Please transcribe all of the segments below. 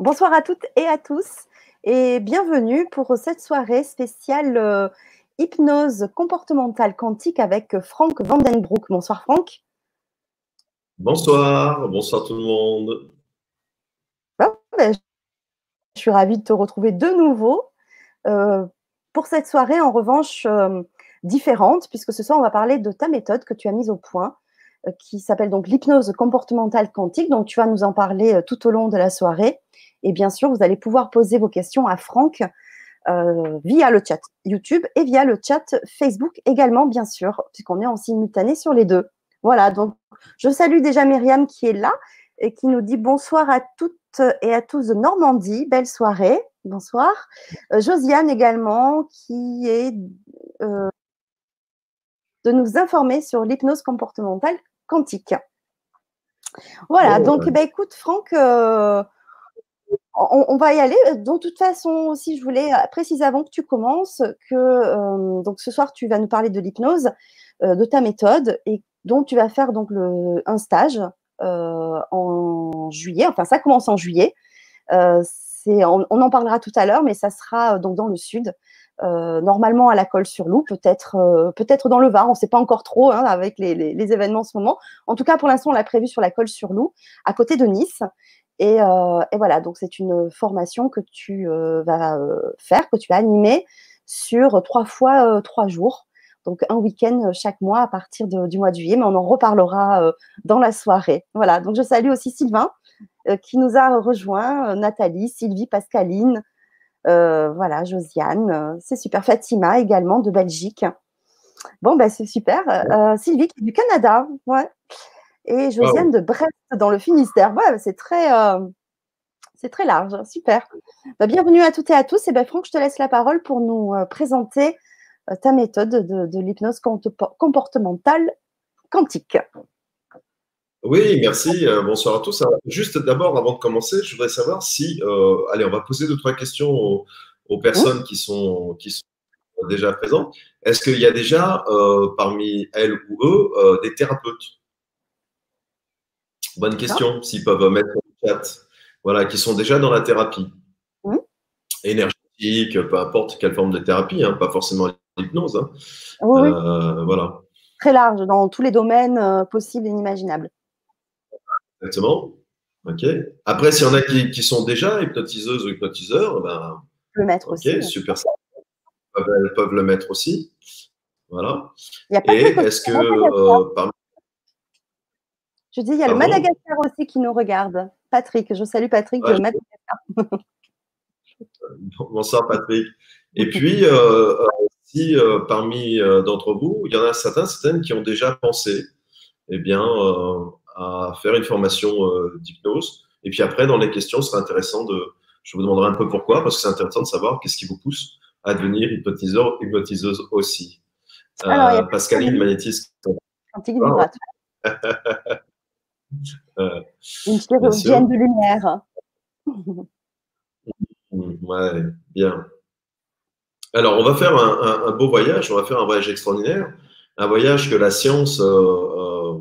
Bonsoir à toutes et à tous et bienvenue pour cette soirée spéciale euh, hypnose comportementale quantique avec Franck Vandenbroek. Bonsoir Franck. Bonsoir, bonsoir tout le monde. Ben, je suis ravie de te retrouver de nouveau euh, pour cette soirée en revanche euh, différente puisque ce soir on va parler de ta méthode que tu as mise au point qui s'appelle donc l'hypnose comportementale quantique. Donc tu vas nous en parler tout au long de la soirée. Et bien sûr, vous allez pouvoir poser vos questions à Franck euh, via le chat YouTube et via le chat Facebook également, bien sûr, puisqu'on est en simultané sur les deux. Voilà, donc je salue déjà Myriam qui est là et qui nous dit bonsoir à toutes et à tous de Normandie. Belle soirée. Bonsoir. Euh, Josiane également qui est euh, de nous informer sur l'hypnose comportementale quantique. Voilà, donc ben, écoute Franck, on, va y aller. De toute façon, aussi, je voulais préciser avant que tu commences que euh, donc ce soir, tu vas nous parler de l'hypnose, euh, de ta méthode, et dont tu vas faire donc le, un stage euh, en juillet. Enfin, ça commence en juillet. On, on, en parlera tout à l'heure, mais ça sera donc dans le sud. Normalement à la colle sur loup, peut-être peut-être dans le Var, on ne sait pas encore trop hein, avec les, les, événements en ce moment. En tout cas, pour l'instant, on l'a prévu sur la colle sur loup, à côté de Nice. Euh, et, voilà, donc c'est une formation que tu euh, vas euh, faire, que tu vas animer sur trois fois trois jours. Donc un week-end chaque mois à partir du mois de juillet, mais on en reparlera dans la soirée. Voilà, donc je salue aussi Sylvain qui nous a rejoint, Nathalie, Sylvie, Pascaline, voilà, Josiane, c'est super. Fatima également de Belgique. Bon, ben c'est super. Sylvie qui est du Canada, ouais et Josiane de Brest dans le Finistère. c'est très, euh, c'est très large, super. Bah, bienvenue à toutes et à tous. Et ben, Franck, je te laisse la parole pour nous euh, présenter euh, ta méthode de, l'hypnose comportementale quantique. Oui, merci. bonsoir à tous. juste d'abord, avant de commencer, je voudrais savoir si, allez, on va poser deux trois questions aux, personnes qui sont qui sont déjà présentes. Est-ce qu'il y a déjà parmi elles ou eux des thérapeutes? Bonne question, s'ils peuvent mettre le chat. Voilà, qui sont déjà dans la thérapie. Énergétique, peu importe quelle forme de thérapie, hein, pas forcément l'hypnose. Hein. Euh, voilà. Très large, dans tous les domaines euh, possibles et inimaginables. Exactement. Ok. Après, s'il y en a qui, sont déjà hypnotiseuses ou hypnotiseurs, ben, le mettre aussi. Super. Elles peuvent le mettre aussi. Voilà. Et est-ce que euh, parmi je dis, il y a le Madagascar aussi qui nous regarde. Patrick, je salue Patrick de Madagascar. Bonsoir Patrick. Et puis, euh, euh, si euh, parmi d'entre vous, il y en a certains, certaines qui ont déjà pensé eh bien, à faire une formation d'hypnose. Et puis après, dans les questions, ce sera intéressant de. Je vous demanderai un peu pourquoi, parce que c'est intéressant de savoir qu'est-ce qui vous pousse à devenir hypnotiseur, hypnotiseuse aussi. Alors, Pascaline, magnétiste. Quantique Euh, Une chirurgienne de lumière. ouais, bien. Alors, on va faire un, beau voyage, on va faire un voyage extraordinaire, un voyage que la science euh, euh,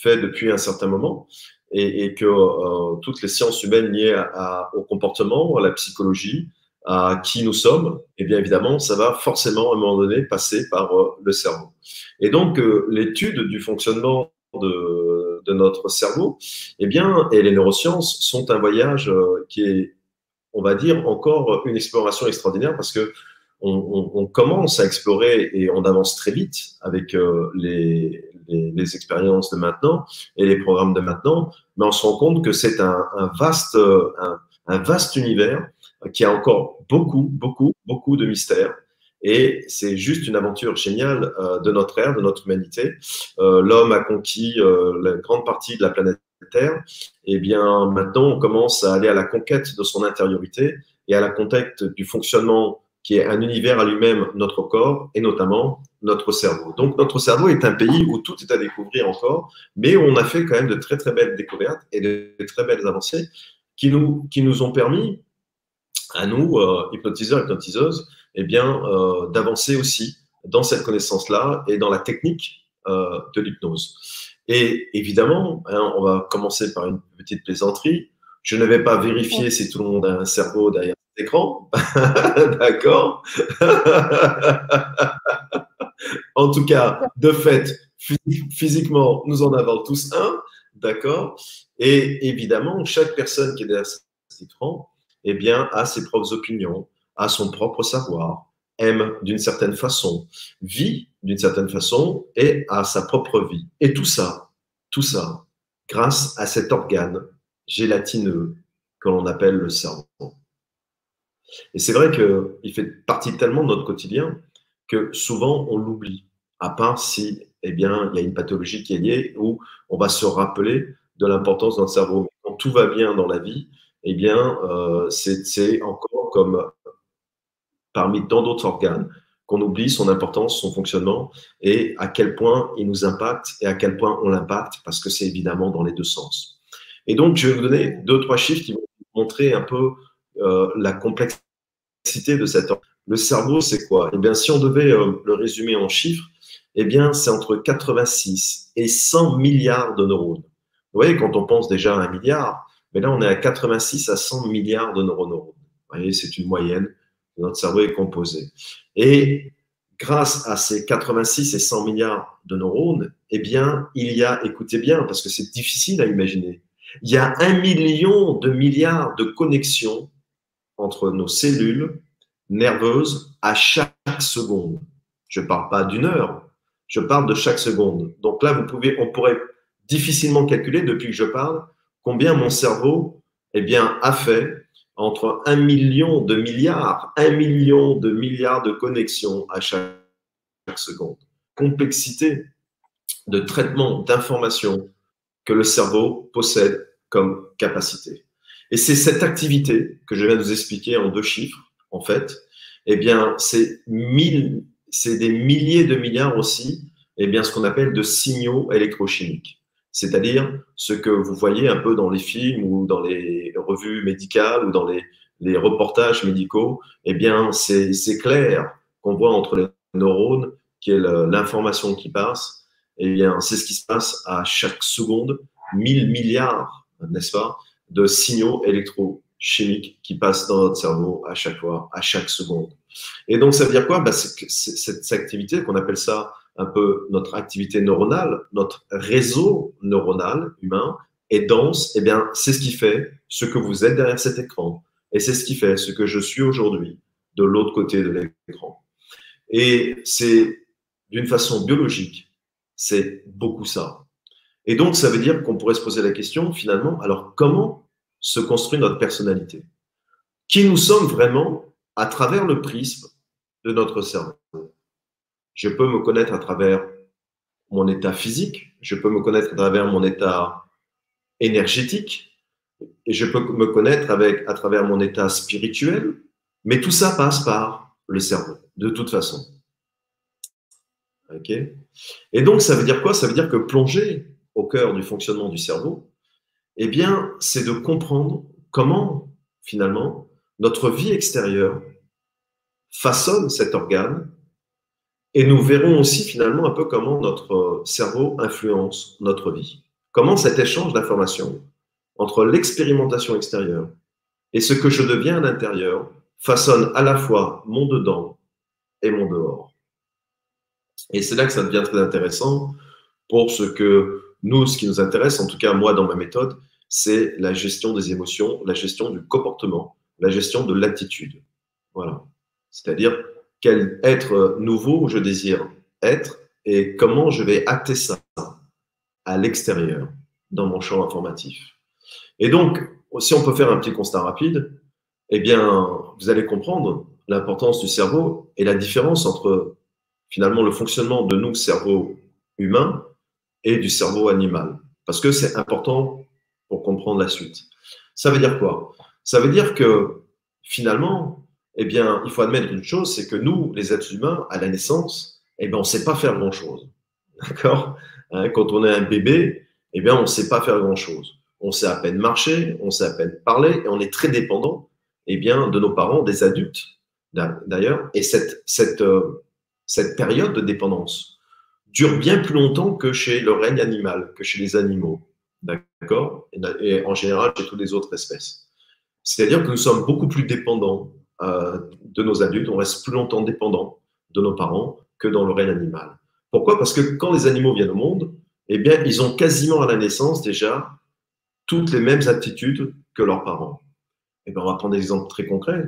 fait depuis un certain moment et, que toutes les sciences humaines liées au comportement, à la psychologie, à qui nous sommes, et eh bien évidemment, ça va forcément à un moment donné passer par le cerveau. Et donc, l'étude du fonctionnement de, notre cerveau, eh bien, et les neurosciences sont un voyage euh, qui est, on va dire, encore une exploration extraordinaire parce que on, commence à explorer et on avance très vite avec euh, les, expériences de maintenant et les programmes de maintenant, mais on se rend compte que c'est un, vaste, un, un vaste univers qui a encore beaucoup, beaucoup, beaucoup de mystères et c'est juste une aventure géniale euh, de notre ère, de notre humanité. Euh, L'homme a conquis euh, la grande partie de la planète Terre. Et bien maintenant, on commence à aller à la conquête de son intériorité et à la conquête du fonctionnement qui est un univers à lui-même, notre corps, et notamment notre cerveau. Donc notre cerveau est un pays où tout est à découvrir encore, mais on a fait quand même de très très belles découvertes et de très belles avancées qui nous, qui nous ont permis, à nous, euh, hypnotiseurs, hypnotiseuses, eh bien, euh, d'avancer aussi dans cette connaissance-là et dans la technique euh, de l'hypnose. Et évidemment, hein, on va commencer par une petite plaisanterie. Je ne vais pas vérifier si tout le monde a un cerveau derrière cet écran. D'accord En tout cas, de fait, physiquement, nous en avons tous un. D'accord Et évidemment, chaque personne qui est derrière cet écran eh bien, a ses propres opinions, a son propre savoir, aime d'une certaine façon, vit d'une certaine façon et a sa propre vie. Et tout ça, tout ça, grâce à cet organe gélatineux que l'on appelle le cerveau. Et c'est vrai qu'il fait partie tellement de notre quotidien que souvent on l'oublie, à part si eh bien, il y a une pathologie qui est liée où on va se rappeler de l'importance notre cerveau. Quand tout va bien dans la vie, eh bien, euh, c'est encore comme parmi tant d'autres organes qu'on oublie son importance, son fonctionnement et à quel point il nous impacte et à quel point on l'impacte parce que c'est évidemment dans les deux sens. Et donc, je vais vous donner deux, trois chiffres qui vont montrer un peu euh, la complexité de cet organe. Le cerveau, c'est quoi? Eh bien, si on devait euh, le résumer en chiffres, eh bien, c'est entre 86 et 100 milliards de neurones. Vous voyez, quand on pense déjà à un milliard, mais là, on est à 86 à 100 milliards de neurones. Vous voyez, c'est une moyenne. Notre cerveau est composé. Et grâce à ces 86 et 100 milliards de neurones, eh bien, il y a, écoutez bien, parce que c'est difficile à imaginer, il y a un million de milliards de connexions entre nos cellules nerveuses à chaque seconde. Je ne parle pas d'une heure, je parle de chaque seconde. Donc là, vous pouvez, on pourrait difficilement calculer depuis que je parle combien mon cerveau eh bien, a fait entre un million de milliards, un million de milliards de connexions à chaque, seconde. Complexité de traitement d'informations que le cerveau possède comme capacité. Et c'est cette activité que je viens de vous expliquer en deux chiffres, en fait, eh bien, c'est c'est des milliers de milliards aussi, eh bien, ce qu'on appelle de signaux électrochimiques. C'est-à-dire ce que vous voyez un peu dans les films ou dans les revues médicales ou dans les, reportages médicaux, eh bien, c'est clair qu'on voit entre les neurones, qui est l'information qui passe, eh bien, c'est ce qui se passe à chaque seconde, 1000 milliards, n'est-ce pas, de signaux électrochimiques qui passent dans notre cerveau à chaque fois, à chaque seconde. Et donc, ça veut dire quoi? Bah, Cette activité qu'on appelle ça un peu notre activité neuronale, notre réseau neuronal humain est dense, eh bien, c'est ce qui fait ce que vous êtes derrière cet écran. Et c'est ce qui fait ce que je suis aujourd'hui de l'autre côté de l'écran. Et c'est d'une façon biologique, c'est beaucoup ça. Et donc, ça veut dire qu'on pourrait se poser la question, finalement, alors comment se construit notre personnalité Qui nous sommes vraiment à travers le prisme de notre cerveau. Je peux me connaître à travers mon état physique, je peux me connaître à travers mon état énergétique, et je peux me connaître avec, à travers mon état spirituel, mais tout ça passe par le cerveau, de toute façon. Et donc, ça veut dire quoi? Ça veut dire que plonger au cœur du fonctionnement du cerveau, eh bien, c'est de comprendre comment, finalement, notre vie extérieure façonne cet organe et nous verrons aussi finalement un peu comment notre cerveau influence notre vie. Comment cet échange d'informations entre l'expérimentation extérieure et ce que je deviens à l'intérieur façonne à la fois mon dedans et mon dehors. Et c'est là que ça devient très intéressant pour ce que nous, ce qui nous intéresse, en tout cas moi dans ma méthode, c'est la gestion des émotions, la gestion du comportement, la gestion de l'attitude. Voilà. C'est-à-dire quel être nouveau je désire être et comment je vais acter ça à l'extérieur, dans mon champ informatif. Et donc, si on peut faire un petit constat rapide, eh bien, vous allez comprendre l'importance du cerveau et la différence entre finalement le fonctionnement de nous, cerveau humain, et du cerveau animal. Parce que c'est important pour comprendre la suite. Ça veut dire quoi? Ça veut dire que finalement, eh bien, il faut admettre une chose, c'est que nous, les êtres humains, à la naissance, eh bien, on ne sait pas faire grand-chose. D'accord? Hein, Quand on est un bébé, eh bien, on ne sait pas faire grand-chose. On sait à peine marcher, on sait à peine parler, et on est très dépendant eh bien, de nos parents, des adultes, d'ailleurs. Et cette, cette, euh, cette période de dépendance dure bien plus longtemps que chez le règne animal, que chez les animaux. D'accord? Et en général, chez toutes les autres espèces. C'est-à-dire que nous sommes beaucoup plus dépendants euh, de nos adultes, on reste plus longtemps dépendants de nos parents que dans le règne animal. Pourquoi? Parce que quand les animaux viennent au monde, eh bien, ils ont quasiment à la naissance déjà toutes les mêmes attitudes que leurs parents. Eh bien, on va prendre des exemples très concrets.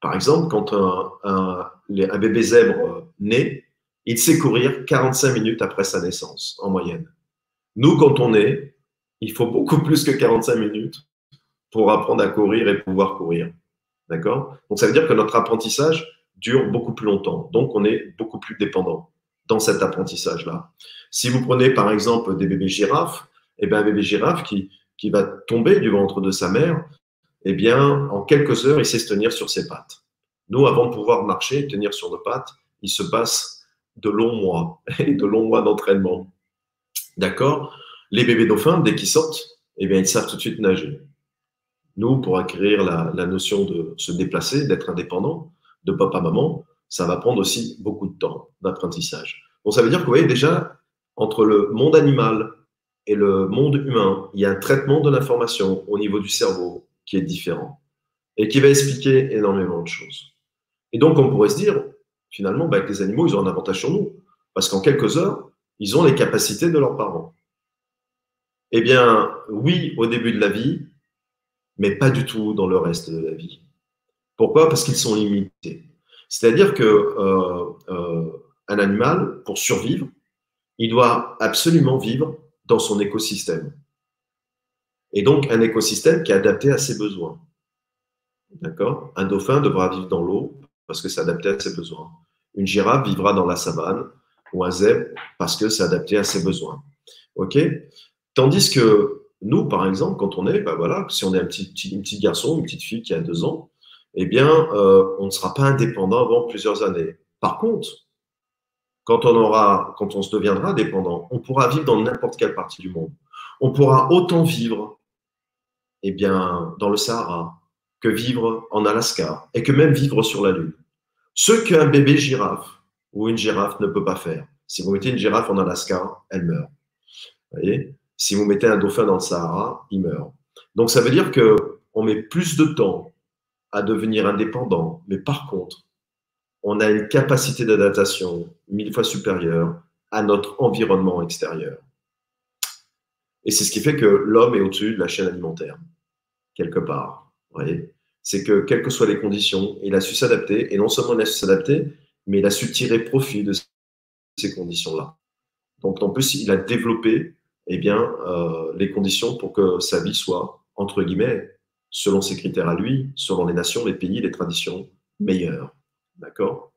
Par exemple, quand un bébé zèbre naît, il sait courir 45 minutes après sa naissance, en moyenne. Nous, quand on est, il faut beaucoup plus que 45 minutes pour apprendre à courir et pouvoir courir. D'accord? Donc, ça veut dire que notre apprentissage dure beaucoup plus longtemps. Donc, on est beaucoup plus dépendant dans cet apprentissage-là. Si vous prenez, par exemple, des bébés girafes, eh bien, un bébé girafe qui, qui va tomber du ventre de sa mère, eh bien, en quelques heures, il sait se tenir sur ses pattes. Nous, avant de pouvoir marcher, tenir sur nos pattes, il se passe de longs mois de longs mois d'entraînement. D'accord? Les bébés dauphins, dès qu'ils sortent, eh bien, ils savent tout de suite nager. Nous, pour acquérir la, notion de se déplacer, d'être indépendant, de papa-maman, ça va prendre aussi beaucoup de temps d'apprentissage. Bon, ça veut dire que vous voyez déjà, entre le monde animal et le monde humain, il y a un traitement de l'information au niveau du cerveau qui est différent et qui va expliquer énormément de choses. Et donc, on pourrait se dire, finalement, bah, que les animaux, ils ont un avantage sur nous, parce qu'en quelques heures, ils ont les capacités de leurs parents. Eh bien, oui, au début de la vie, mais pas du tout dans le reste de la vie. Pourquoi? Parce qu'ils sont limités. C'est-à-dire que euh, euh, animal, pour survivre, il doit absolument vivre dans son écosystème. Et donc un écosystème qui est adapté à ses besoins. D'accord? Un dauphin devra vivre dans l'eau parce que c'est adapté à ses besoins. Une girafe vivra dans la savane ou un zèbre parce que c'est adapté à ses besoins. OK? Tandis que nous, par exemple, quand on est, ben voilà, si on est un petit, garçon, une petite fille qui a deux ans, eh bien, euh, on ne sera pas indépendant avant plusieurs années. Par contre, quand on se deviendra indépendant, on pourra vivre dans n'importe quelle partie du monde. On pourra autant vivre, eh bien, dans le Sahara que vivre en Alaska et que même vivre sur la Lune. Ce qu'un bébé girafe ou une girafe ne peut pas faire. Si vous mettez une girafe en Alaska, elle meurt. Si vous mettez un dauphin dans le Sahara, il meurt. Donc ça veut dire que on met plus de temps à devenir indépendant, mais par contre, on a une capacité d'adaptation mille fois supérieure à notre environnement extérieur. Et c'est ce qui fait que l'homme est au-dessus de la chaîne alimentaire, quelque part. C'est que, quelles que soient les conditions, il a su s'adapter, et non seulement il a su s'adapter, mais il a su tirer profit de ces conditions-là. Donc, en plus, il a développé eh bien, euh, les conditions pour que sa vie soit, entre guillemets, selon ses critères à lui, selon les nations, les pays, les traditions, meilleures. D'accord?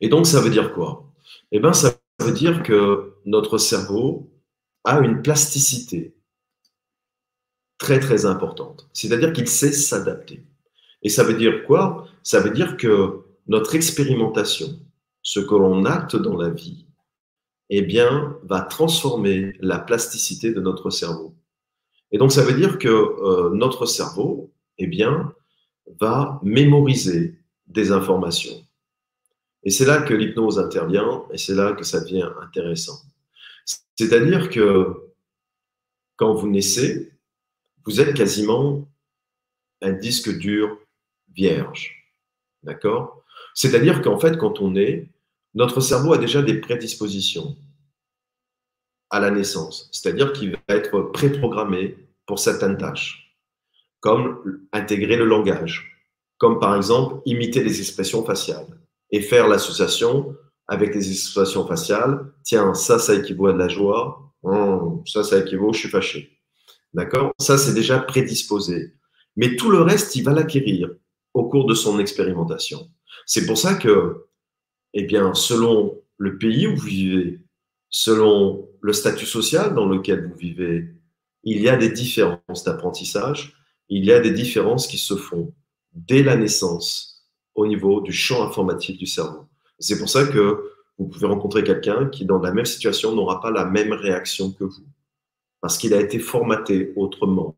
Et donc, ça veut dire quoi? Eh bien, ça veut dire que notre cerveau a une plasticité très, très importante. C'est-à-dire qu'il sait s'adapter. Et ça veut dire quoi? Ça veut dire que notre expérimentation, ce que l'on acte dans la vie, eh bien, va transformer la plasticité de notre cerveau. Et donc, ça veut dire que euh, notre cerveau, eh bien, va mémoriser des informations. Et c'est là que l'hypnose intervient et c'est là que ça devient intéressant. C'est-à-dire que quand vous naissez, vous êtes quasiment un disque dur vierge. D'accord? C'est-à-dire qu'en fait, quand on est, notre cerveau a déjà des prédispositions à la naissance, c'est-à-dire qu'il va être préprogrammé pour certaines tâches, comme intégrer le langage, comme par exemple imiter les expressions faciales et faire l'association avec les expressions faciales. Tiens, ça, ça équivaut à de la joie. Hum, ça, ça équivaut, je suis fâché. D'accord? Ça, c'est déjà prédisposé. Mais tout le reste, il va l'acquérir au cours de son expérimentation. C'est pour ça que eh bien, selon le pays où vous vivez, selon le statut social dans lequel vous vivez, il y a des différences d'apprentissage, il y a des différences qui se font dès la naissance au niveau du champ informatique du cerveau. C'est pour ça que vous pouvez rencontrer quelqu'un qui, dans la même situation, n'aura pas la même réaction que vous, parce qu'il a été formaté autrement,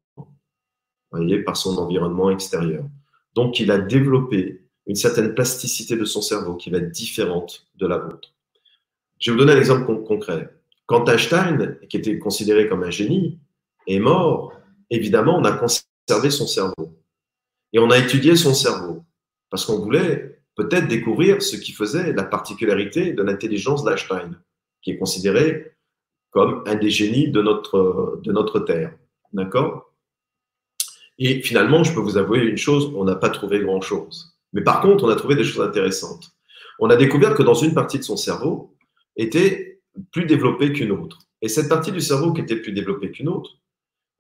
voyez, par son environnement extérieur. Donc, il a développé une certaine plasticité de son cerveau qui va être différente de la vôtre. Je vais vous donner un exemple concret. Quand Einstein, qui était considéré comme un génie, est mort, évidemment, on a conservé son cerveau. Et on a étudié son cerveau. Parce qu'on voulait peut-être découvrir ce qui faisait la particularité de l'intelligence d'Einstein, qui est considéré comme un des génies de notre, Terre. D'accord? Et finalement, je peux vous avouer une chose, on n'a pas trouvé grand-chose. Mais par contre, on a trouvé des choses intéressantes. On a découvert que dans une partie de son cerveau était plus développée qu'une autre. Et cette partie du cerveau qui était plus développée qu'une autre,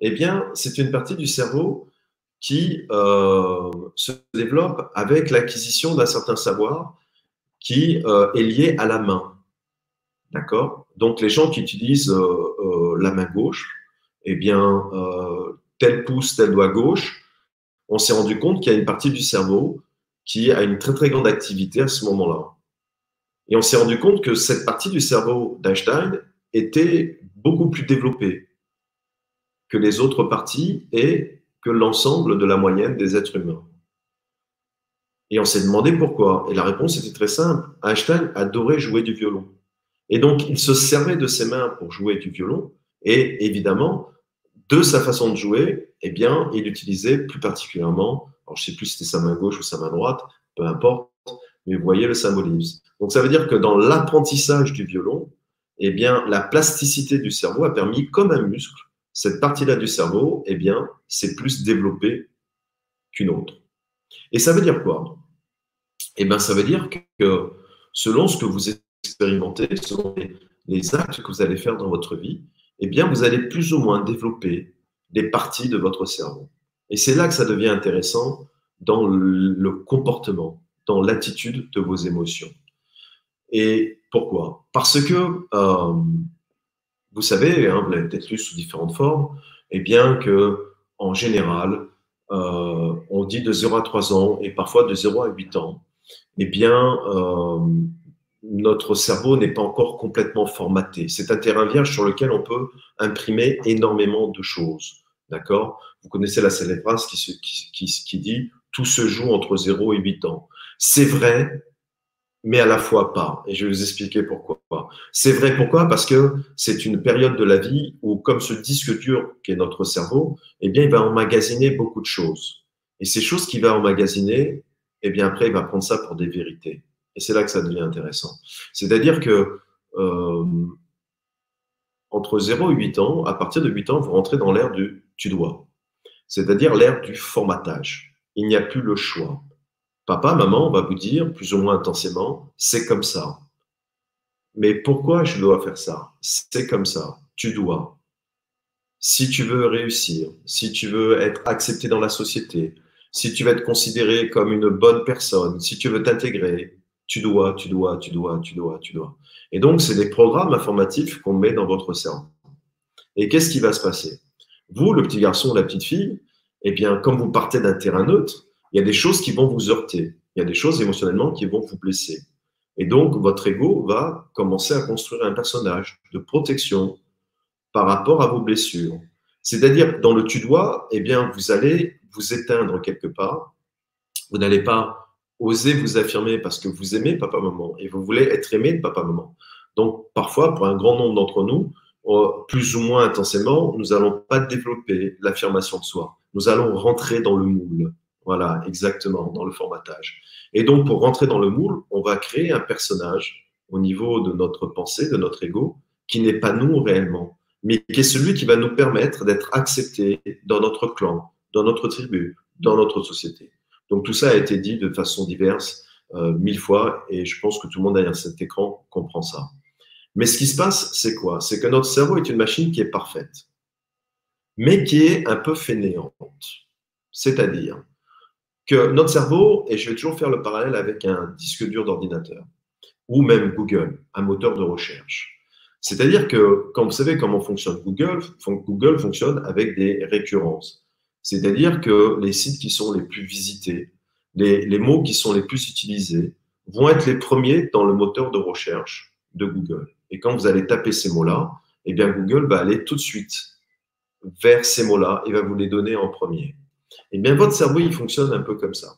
eh bien, c'est une partie du cerveau qui euh, se développe avec l'acquisition d'un certain savoir qui euh, est lié à la main. D'accord? Donc, les gens qui utilisent euh, la main gauche, eh bien, tel pouce, tel doigt gauche, on s'est rendu compte qu'il y a une partie du cerveau qui a une très très grande activité à ce moment-là. Et on s'est rendu compte que cette partie du cerveau d'Einstein était beaucoup plus développée que les autres parties et que l'ensemble de la moyenne des êtres humains. Et on s'est demandé pourquoi. Et la réponse était très simple. Einstein adorait jouer du violon. Et donc, il se servait de ses mains pour jouer du violon. Et évidemment, de sa façon de jouer, eh bien, il utilisait plus particulièrement alors, je ne sais plus si c'était sa main gauche ou sa main droite, peu importe, mais vous voyez le symbolisme. Donc, ça veut dire que dans l'apprentissage du violon, eh bien, la plasticité du cerveau a permis, comme un muscle, cette partie-là du cerveau, eh bien, c'est plus développée qu'une autre. Et ça veut dire quoi? Eh bien, ça veut dire que selon ce que vous selon les actes que vous allez faire dans votre vie, eh bien, vous allez plus ou moins développer des parties de votre cerveau. Et c'est là que ça devient intéressant dans le comportement, dans l'attitude de vos émotions. Et pourquoi? Parce que, euh, vous savez, hein, vous l'avez peut-être lu sous différentes formes, eh bien que, en général, euh, on dit de 0 à 3 ans et parfois de 0 à 8 ans, eh bien, euh, notre cerveau n'est pas encore complètement formaté. C'est un terrain vierge sur lequel on peut imprimer énormément de choses. D'accord? Vous connaissez la célèbre phrase qui, dit Tout se joue entre 0 et 8 ans. C'est vrai, mais à la fois pas. Et je vais vous expliquer pourquoi. C'est vrai pourquoi? Parce que c'est une période de la vie où, comme ce disque dur qui est notre cerveau, eh bien, il va emmagasiner beaucoup de choses. Et ces choses qu'il va emmagasiner, eh bien, après, il va prendre ça pour des vérités. Et c'est là que ça devient intéressant. C'est-à-dire que euh, entre 0 et 8 ans, à partir de 8 ans, vous rentrez dans l'ère du tu dois, c'est-à-dire l'ère du formatage. Il n'y a plus le choix. Papa, maman, on va vous dire plus ou moins intensément, c'est comme ça. Mais pourquoi je dois faire ça? C'est comme ça. Tu dois. Si tu veux réussir, si tu veux être accepté dans la société, si tu veux être considéré comme une bonne personne, si tu veux t'intégrer, tu dois, tu dois, tu dois, tu dois, tu dois. Et donc, c'est des programmes informatifs qu'on met dans votre cerveau. Et qu'est-ce qui va se passer? Vous, le petit garçon ou la petite fille, eh bien, comme vous partez d'un terrain neutre, il y a des choses qui vont vous heurter. Il y a des choses émotionnellement qui vont vous blesser. Et donc, votre ego va commencer à construire un personnage de protection par rapport à vos blessures. C'est-à-dire, dans le tu dois, eh bien, vous allez vous éteindre quelque part. Vous n'allez pas osez vous affirmer parce que vous aimez papa-maman et vous voulez être aimé de papa-maman. Donc, parfois, pour un grand nombre d'entre nous, euh, plus ou moins intensément, nous n'allons pas développer l'affirmation de soi. Nous allons rentrer dans le moule. Voilà, exactement, dans le formatage. Et donc, pour rentrer dans le moule, on va créer un personnage au niveau de notre pensée, de notre ego, qui n'est pas nous réellement, mais qui est celui qui va nous permettre d'être acceptés dans notre clan, dans notre tribu, dans notre société. Donc tout ça a été dit de façon diverse euh, mille fois et je pense que tout le monde derrière cet écran comprend ça. Mais ce qui se passe, c'est quoi? C'est que notre cerveau est une machine qui est parfaite, mais qui est un peu fainéante. C'est-à-dire que notre cerveau, et je vais toujours faire le parallèle avec un disque dur d'ordinateur, ou même Google, un moteur de recherche. C'est-à-dire que quand vous savez comment fonctionne Google, Google fonctionne avec des récurrences. C'est-à-dire que les sites qui sont les plus visités, les, mots qui sont les plus utilisés, vont être les premiers dans le moteur de recherche de Google. Et quand vous allez taper ces mots-là, eh Google va aller tout de suite vers ces mots-là et va vous les donner en premier. Eh bien votre cerveau, il fonctionne un peu comme ça.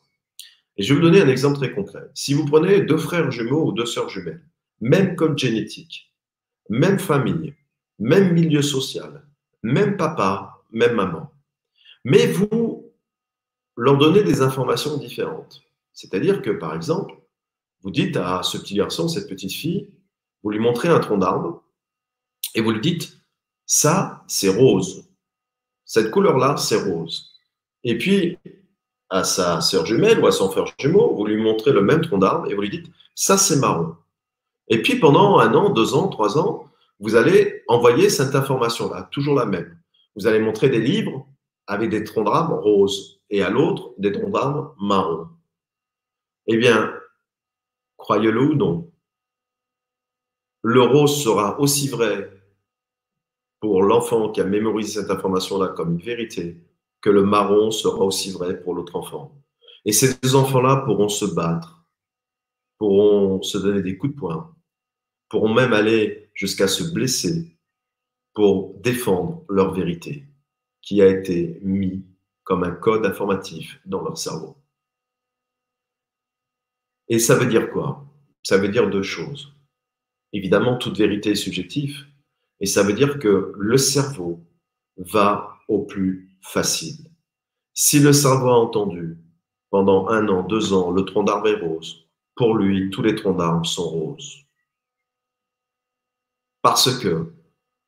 Et je vais vous donner un exemple très concret. Si vous prenez deux frères jumeaux ou deux sœurs jumelles, même code génétique, même famille, même milieu social, même papa, même maman. Mais vous leur donnez des informations différentes. C'est-à-dire que, par exemple, vous dites à ce petit garçon, cette petite fille, vous lui montrez un tronc d'arbre et vous lui dites, ça, c'est rose. Cette couleur-là, c'est rose. Et puis, à sa sœur jumelle ou à son frère jumeau, vous lui montrez le même tronc d'arbre et vous lui dites, ça, c'est marron. Et puis, pendant un an, deux ans, trois ans, vous allez envoyer cette information-là, toujours la même. Vous allez montrer des livres avec des troncs d'arbres roses et à l'autre, des troncs d'arbres marrons. Eh bien, croyez-le ou non, le rose sera aussi vrai pour l'enfant qui a mémorisé cette information-là comme une vérité que le marron sera aussi vrai pour l'autre enfant. Et ces deux enfants-là pourront se battre, pourront se donner des coups de poing, pourront même aller jusqu'à se blesser pour défendre leur vérité qui a été mis comme un code informatif dans leur cerveau. Et ça veut dire quoi? Ça veut dire deux choses. Évidemment, toute vérité est subjective, et ça veut dire que le cerveau va au plus facile. Si le cerveau a entendu pendant un an, deux ans, le tronc d'arbre est rose, pour lui, tous les troncs d'arbre sont roses. Parce que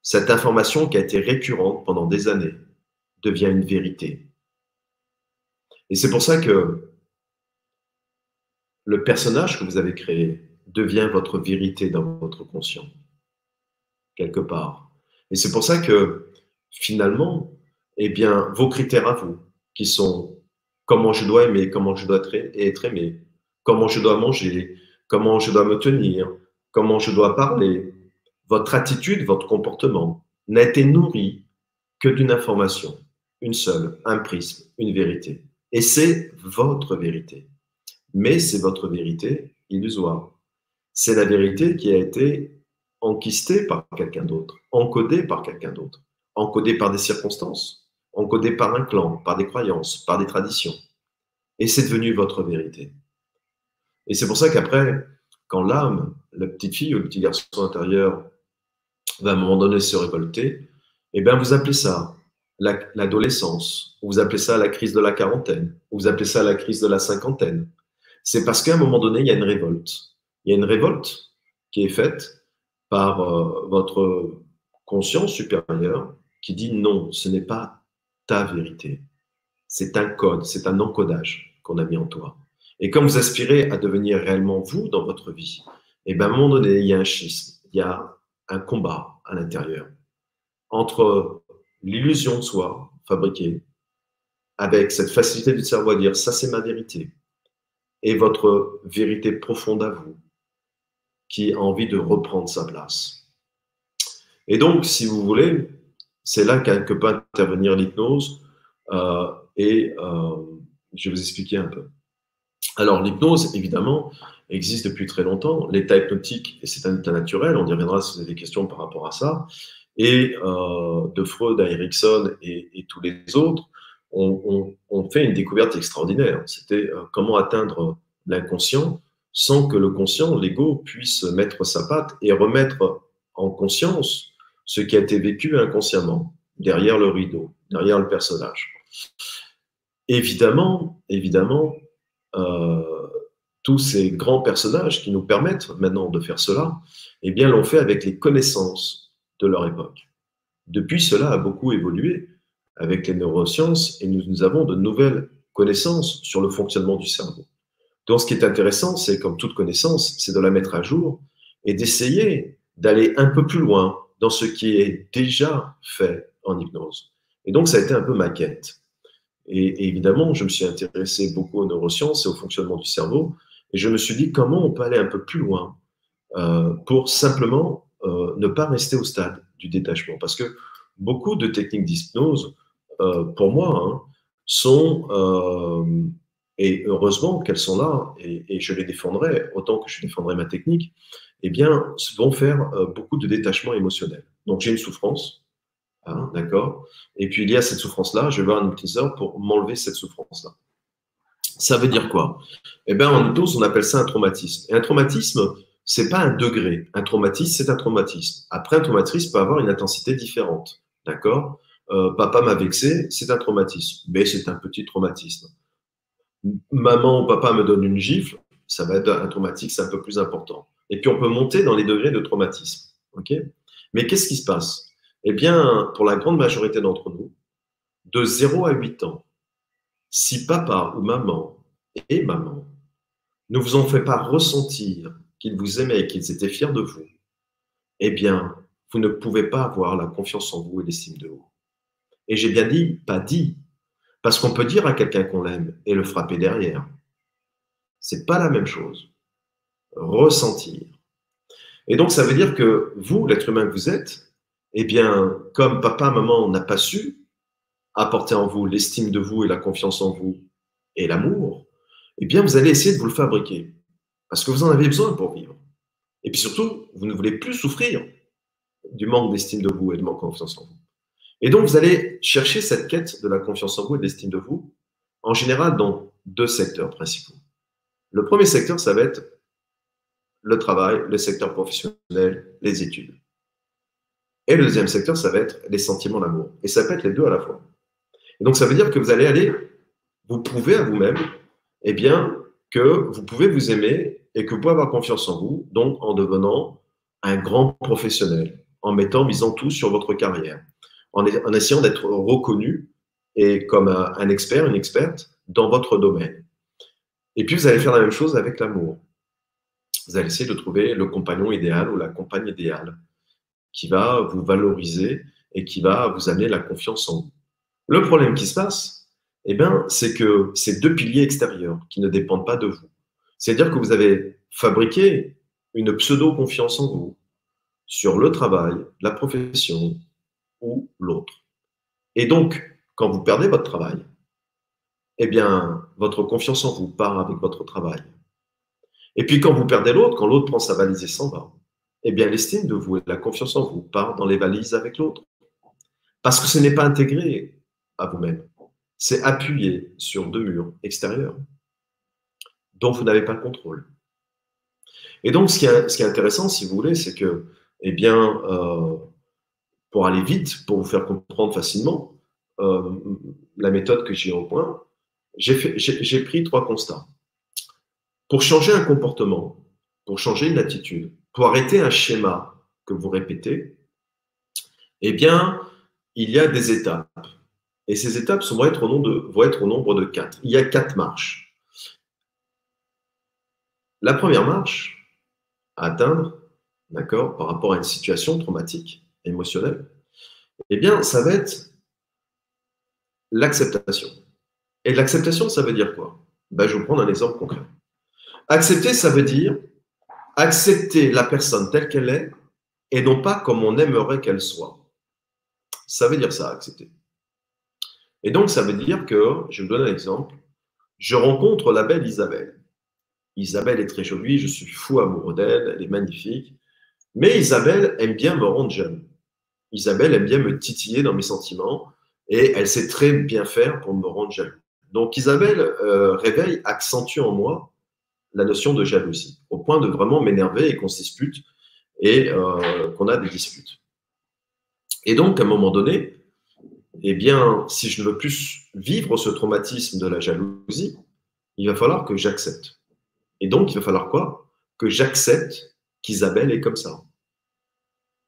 cette information qui a été récurrente pendant des années devient une vérité. Et c'est pour ça que le personnage que vous avez créé devient votre vérité dans votre conscient, quelque part. Et c'est pour ça que finalement, eh bien, vos critères à vous, qui sont comment je dois aimer, comment je dois être aimé, comment je dois manger, comment je dois me tenir, comment je dois parler, votre attitude, votre comportement n'a été nourri que d'une information, une seule, un prisme, une vérité. Et c'est votre vérité. Mais c'est votre vérité illusoire. C'est la vérité qui a été enquistée par quelqu'un d'autre, encodée par quelqu'un d'autre, encodée par des circonstances, encodée par un clan, par des croyances, par des traditions. Et c'est devenu votre vérité. Et c'est pour ça qu'après, quand l'âme, la petite fille ou le petit garçon intérieur va à un moment donné se révolter, eh bien vous appelez ça l'adolescence, vous appelez ça la crise de la quarantaine, vous appelez ça la crise de la cinquantaine. C'est parce qu'à un moment donné, il y a une révolte. Il y a une révolte qui est faite par euh, votre conscience supérieure qui dit non, ce n'est pas ta vérité. C'est un code, c'est un encodage qu'on a mis en toi. Et comme vous aspirez à devenir réellement vous dans votre vie, eh bien, à un moment donné, il y a un schisme, il y a un combat à l'intérieur entre l'illusion de soi fabriquée, avec cette facilité du cerveau à dire ça c'est ma vérité, et votre vérité profonde à vous, qui a envie de reprendre sa place. Et donc, si vous voulez, c'est là que peut intervenir l'hypnose, euh, et euh, je vais vous expliquer un peu. Alors, l'hypnose, évidemment, existe depuis très longtemps. L'état hypnotique, et c'est un état naturel, on y reviendra si vous avez des questions par rapport à ça, et euh, de Freud à Erickson et, tous les autres, on, fait une découverte extraordinaire. C'était euh, comment atteindre l'inconscient sans que le conscient, l'ego, puisse mettre sa patte et remettre en conscience ce qui a été vécu inconsciemment, derrière le rideau, derrière le personnage. Évidemment, évidemment, euh, tous ces grands personnages qui nous permettent maintenant de faire cela, eh bien, l'ont fait avec les connaissances de leur époque. Depuis, cela a beaucoup évolué avec les neurosciences et nous, avons de nouvelles connaissances sur le fonctionnement du cerveau. Donc, ce qui est intéressant, c'est comme toute connaissance, c'est de la mettre à jour et d'essayer d'aller un peu plus loin dans ce qui est déjà fait en hypnose. Et donc, ça a été un peu ma quête. Et, évidemment, je me suis intéressé beaucoup aux neurosciences et au fonctionnement du cerveau. Et je me suis dit comment on peut aller un peu plus loin euh, pour simplement euh, ne pas rester au stade du détachement. Parce que beaucoup de techniques d'hypnose, euh, pour moi, hein, sont, et heureusement qu'elles sont là, et, je les défendrai autant que je défendrai ma technique, eh bien, vont faire beaucoup de détachement émotionnel. Donc j'ai une souffrance, hein, d'accord? Et puis il y a cette souffrance-là, je vais voir un hypnotiseur pour m'enlever cette souffrance-là. Ça veut dire quoi? Eh bien, en hypnose, on appelle ça un traumatisme. Et un traumatisme, c'est pas un degré. Un traumatisme, c'est un traumatisme. Après, un traumatisme peut avoir une intensité différente. D'accord? Euh, Papa m'a vexé, c'est un traumatisme. Mais c'est un petit traumatisme. Maman ou papa me donne une gifle, ça va être un traumatisme un peu plus important. Et puis, on peut monter dans les degrés de traumatisme. OK? Mais qu'est-ce qui se passe? Eh bien, pour la grande majorité d'entre nous, de 0 à 8 ans, si papa ou maman et maman ne vous ont fait pas ressentir qu'ils vous aimaient et qu'ils étaient fiers de vous, eh bien, vous ne pouvez pas avoir la confiance en vous et l'estime de vous. Et j'ai bien dit, pas dit, parce qu'on peut dire à quelqu'un qu'on l'aime et le frapper derrière. C'est pas la même chose. Ressentir. Et donc, ça veut dire que vous, l'être humain que vous êtes, eh bien, comme papa, maman n'a pas su apporter en vous l'estime de vous et la confiance en vous et l'amour, eh bien, vous allez essayer de vous le fabriquer. Parce que vous en avez besoin pour vivre. Et puis surtout, vous ne voulez plus souffrir du manque d'estime de vous et de manque de confiance en vous. Et donc, vous allez chercher cette quête de la confiance en vous et de l'estime de vous, en général, dans deux secteurs principaux. Le premier secteur, ça va être le travail, le secteur professionnel, les études. Et le deuxième secteur, ça va être les sentiments d'amour. Et ça peut être les deux à la fois. Et donc, ça veut dire que vous allez aller vous prouver à vous-même, eh bien, que vous pouvez vous aimer et que vous pouvez avoir confiance en vous, donc en devenant un grand professionnel, en mettant, misant tout sur votre carrière, en, essayant d'être reconnu et comme un, expert, une experte dans votre domaine. Et puis vous allez faire la même chose avec l'amour. Vous allez essayer de trouver le compagnon idéal ou la compagne idéale qui va vous valoriser et qui va vous amener la confiance en vous. Le problème qui se passe, eh bien, c'est que ces deux piliers extérieurs qui ne dépendent pas de vous, c'est-à-dire que vous avez fabriqué une pseudo-confiance en vous sur le travail, la profession ou l'autre. Et donc, quand vous perdez votre travail, eh bien, votre confiance en vous part avec votre travail. Et puis, quand vous perdez l'autre, quand l'autre prend sa valise et s'en va, eh bien, l'estime de vous et la confiance en vous part dans les valises avec l'autre. Parce que ce n'est pas intégré à vous-même. C'est appuyé sur deux murs extérieurs dont vous n'avez pas le contrôle. Et donc, ce qui est, intéressant, si vous voulez, c'est que, eh bien, euh, pour aller vite, pour vous faire comprendre facilement euh, la méthode que j'ai au point, j'ai pris trois constats. Pour changer un comportement, pour changer une attitude, pour arrêter un schéma que vous répétez, eh bien, il y a des étapes. Et ces étapes vont être au nombre de quatre. Il y a quatre marches. La première marche à atteindre, d'accord, par rapport à une situation traumatique, émotionnelle, eh bien, ça va être l'acceptation. Et l'acceptation, ça veut dire quoi? Ben, Je vais vous prendre un exemple concret. Accepter, ça veut dire accepter la personne telle qu'elle est et non pas comme on aimerait qu'elle soit. Ça veut dire ça, accepter. Et donc, ça veut dire que, je vous donne un exemple, je rencontre la belle Isabelle. Isabelle est très jolie, je suis fou amoureux d'elle, elle est magnifique. Mais Isabelle aime bien me rendre jeune. Isabelle aime bien me titiller dans mes sentiments et elle sait très bien faire pour me rendre jaloux. Donc Isabelle euh, réveille, accentue en moi la notion de jalousie, au point de vraiment m'énerver et qu'on se dispute et euh, qu'on a des disputes. Et donc, à un moment donné, eh bien, si je ne veux plus vivre ce traumatisme de la jalousie, il va falloir que j'accepte. Et donc, il va falloir quoi? Que j'accepte qu'Isabelle est comme ça.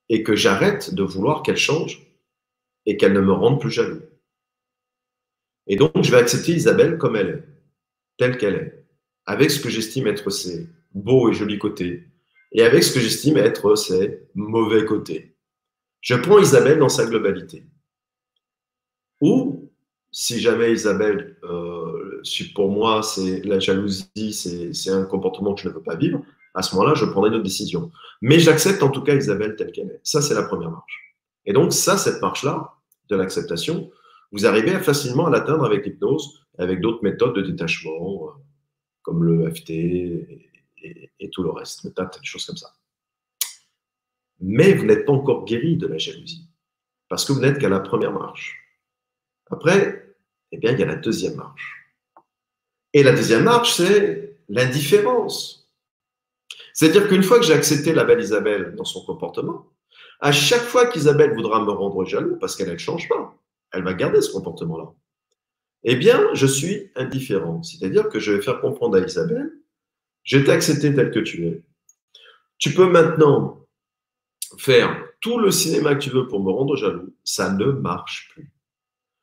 Et que j'arrête de vouloir qu'elle change et qu'elle ne me rende plus jaloux. Et donc, je vais accepter Isabelle comme elle est, telle qu'elle est, avec ce que j'estime être ses beaux et jolis côtés, et avec ce que j'estime être ses mauvais côtés. Je prends Isabelle dans sa globalité. Ou, si jamais Isabelle euh, pour moi, c'est la jalousie, c'est un comportement que je ne peux pas vivre, à ce moment-là, je prendrai une autre décision. Mais j'accepte en tout cas Isabelle telle qu'elle est. Ça, c'est la première marche. Et donc, ça, cette marche-là, de l'acceptation, vous arrivez facilement à l'atteindre avec l'hypnose, avec d'autres méthodes de détachement, euh, comme le FT et, tout le reste, des choses comme ça. Mais vous n'êtes pas encore guéri de la jalousie, parce que vous n'êtes qu'à la première marche. Après, eh bien, il y a la deuxième marche. Et la deuxième marche, c'est l'indifférence. C'est-à-dire qu'une fois que j'ai accepté la belle Isabelle dans son comportement, à chaque fois qu'Isabelle voudra me rendre jaloux, parce qu'elle ne change pas, elle va garder ce comportement-là, eh bien, je suis indifférent. C'est-à-dire que je vais faire comprendre à Isabelle, je t'ai accepté tel que tu es. Tu peux maintenant faire tout le cinéma que tu veux pour me rendre jaloux, ça ne marche plus.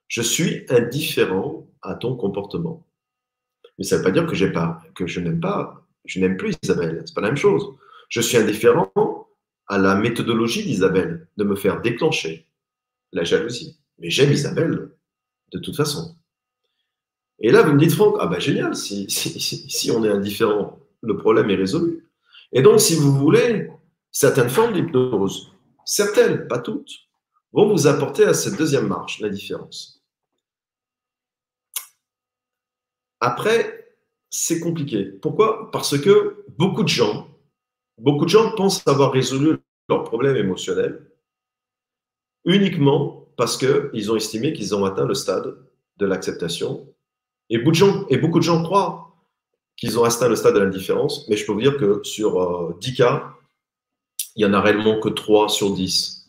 Je suis indifférent à ton comportement. Mais ça ne veut pas dire que, je n'aime pas, je n'aime plus Isabelle. C'est pas la même chose. Je suis indifférent à la méthodologie d'Isabelle de me faire déclencher la jalousie. Mais j'aime Isabelle de toute façon. Et là, vous me dites, Franck, ah ben génial, si, si, on est indifférent, le problème est résolu. Et donc, si vous voulez, certaines formes d'hypnose, certaines, pas toutes, vont vous apporter à cette deuxième marche, la différence. Après, c'est compliqué. Pourquoi? Parce que beaucoup de gens, beaucoup de gens pensent avoir résolu leur problème émotionnel uniquement parce qu'ils ont estimé qu'ils ont atteint le stade de l'acceptation et beaucoup de gens, et beaucoup de gens croient qu'ils ont atteint le stade de l'indifférence, mais je peux vous dire que sur 10 euh, cas, il y en a réellement que 3 sur 10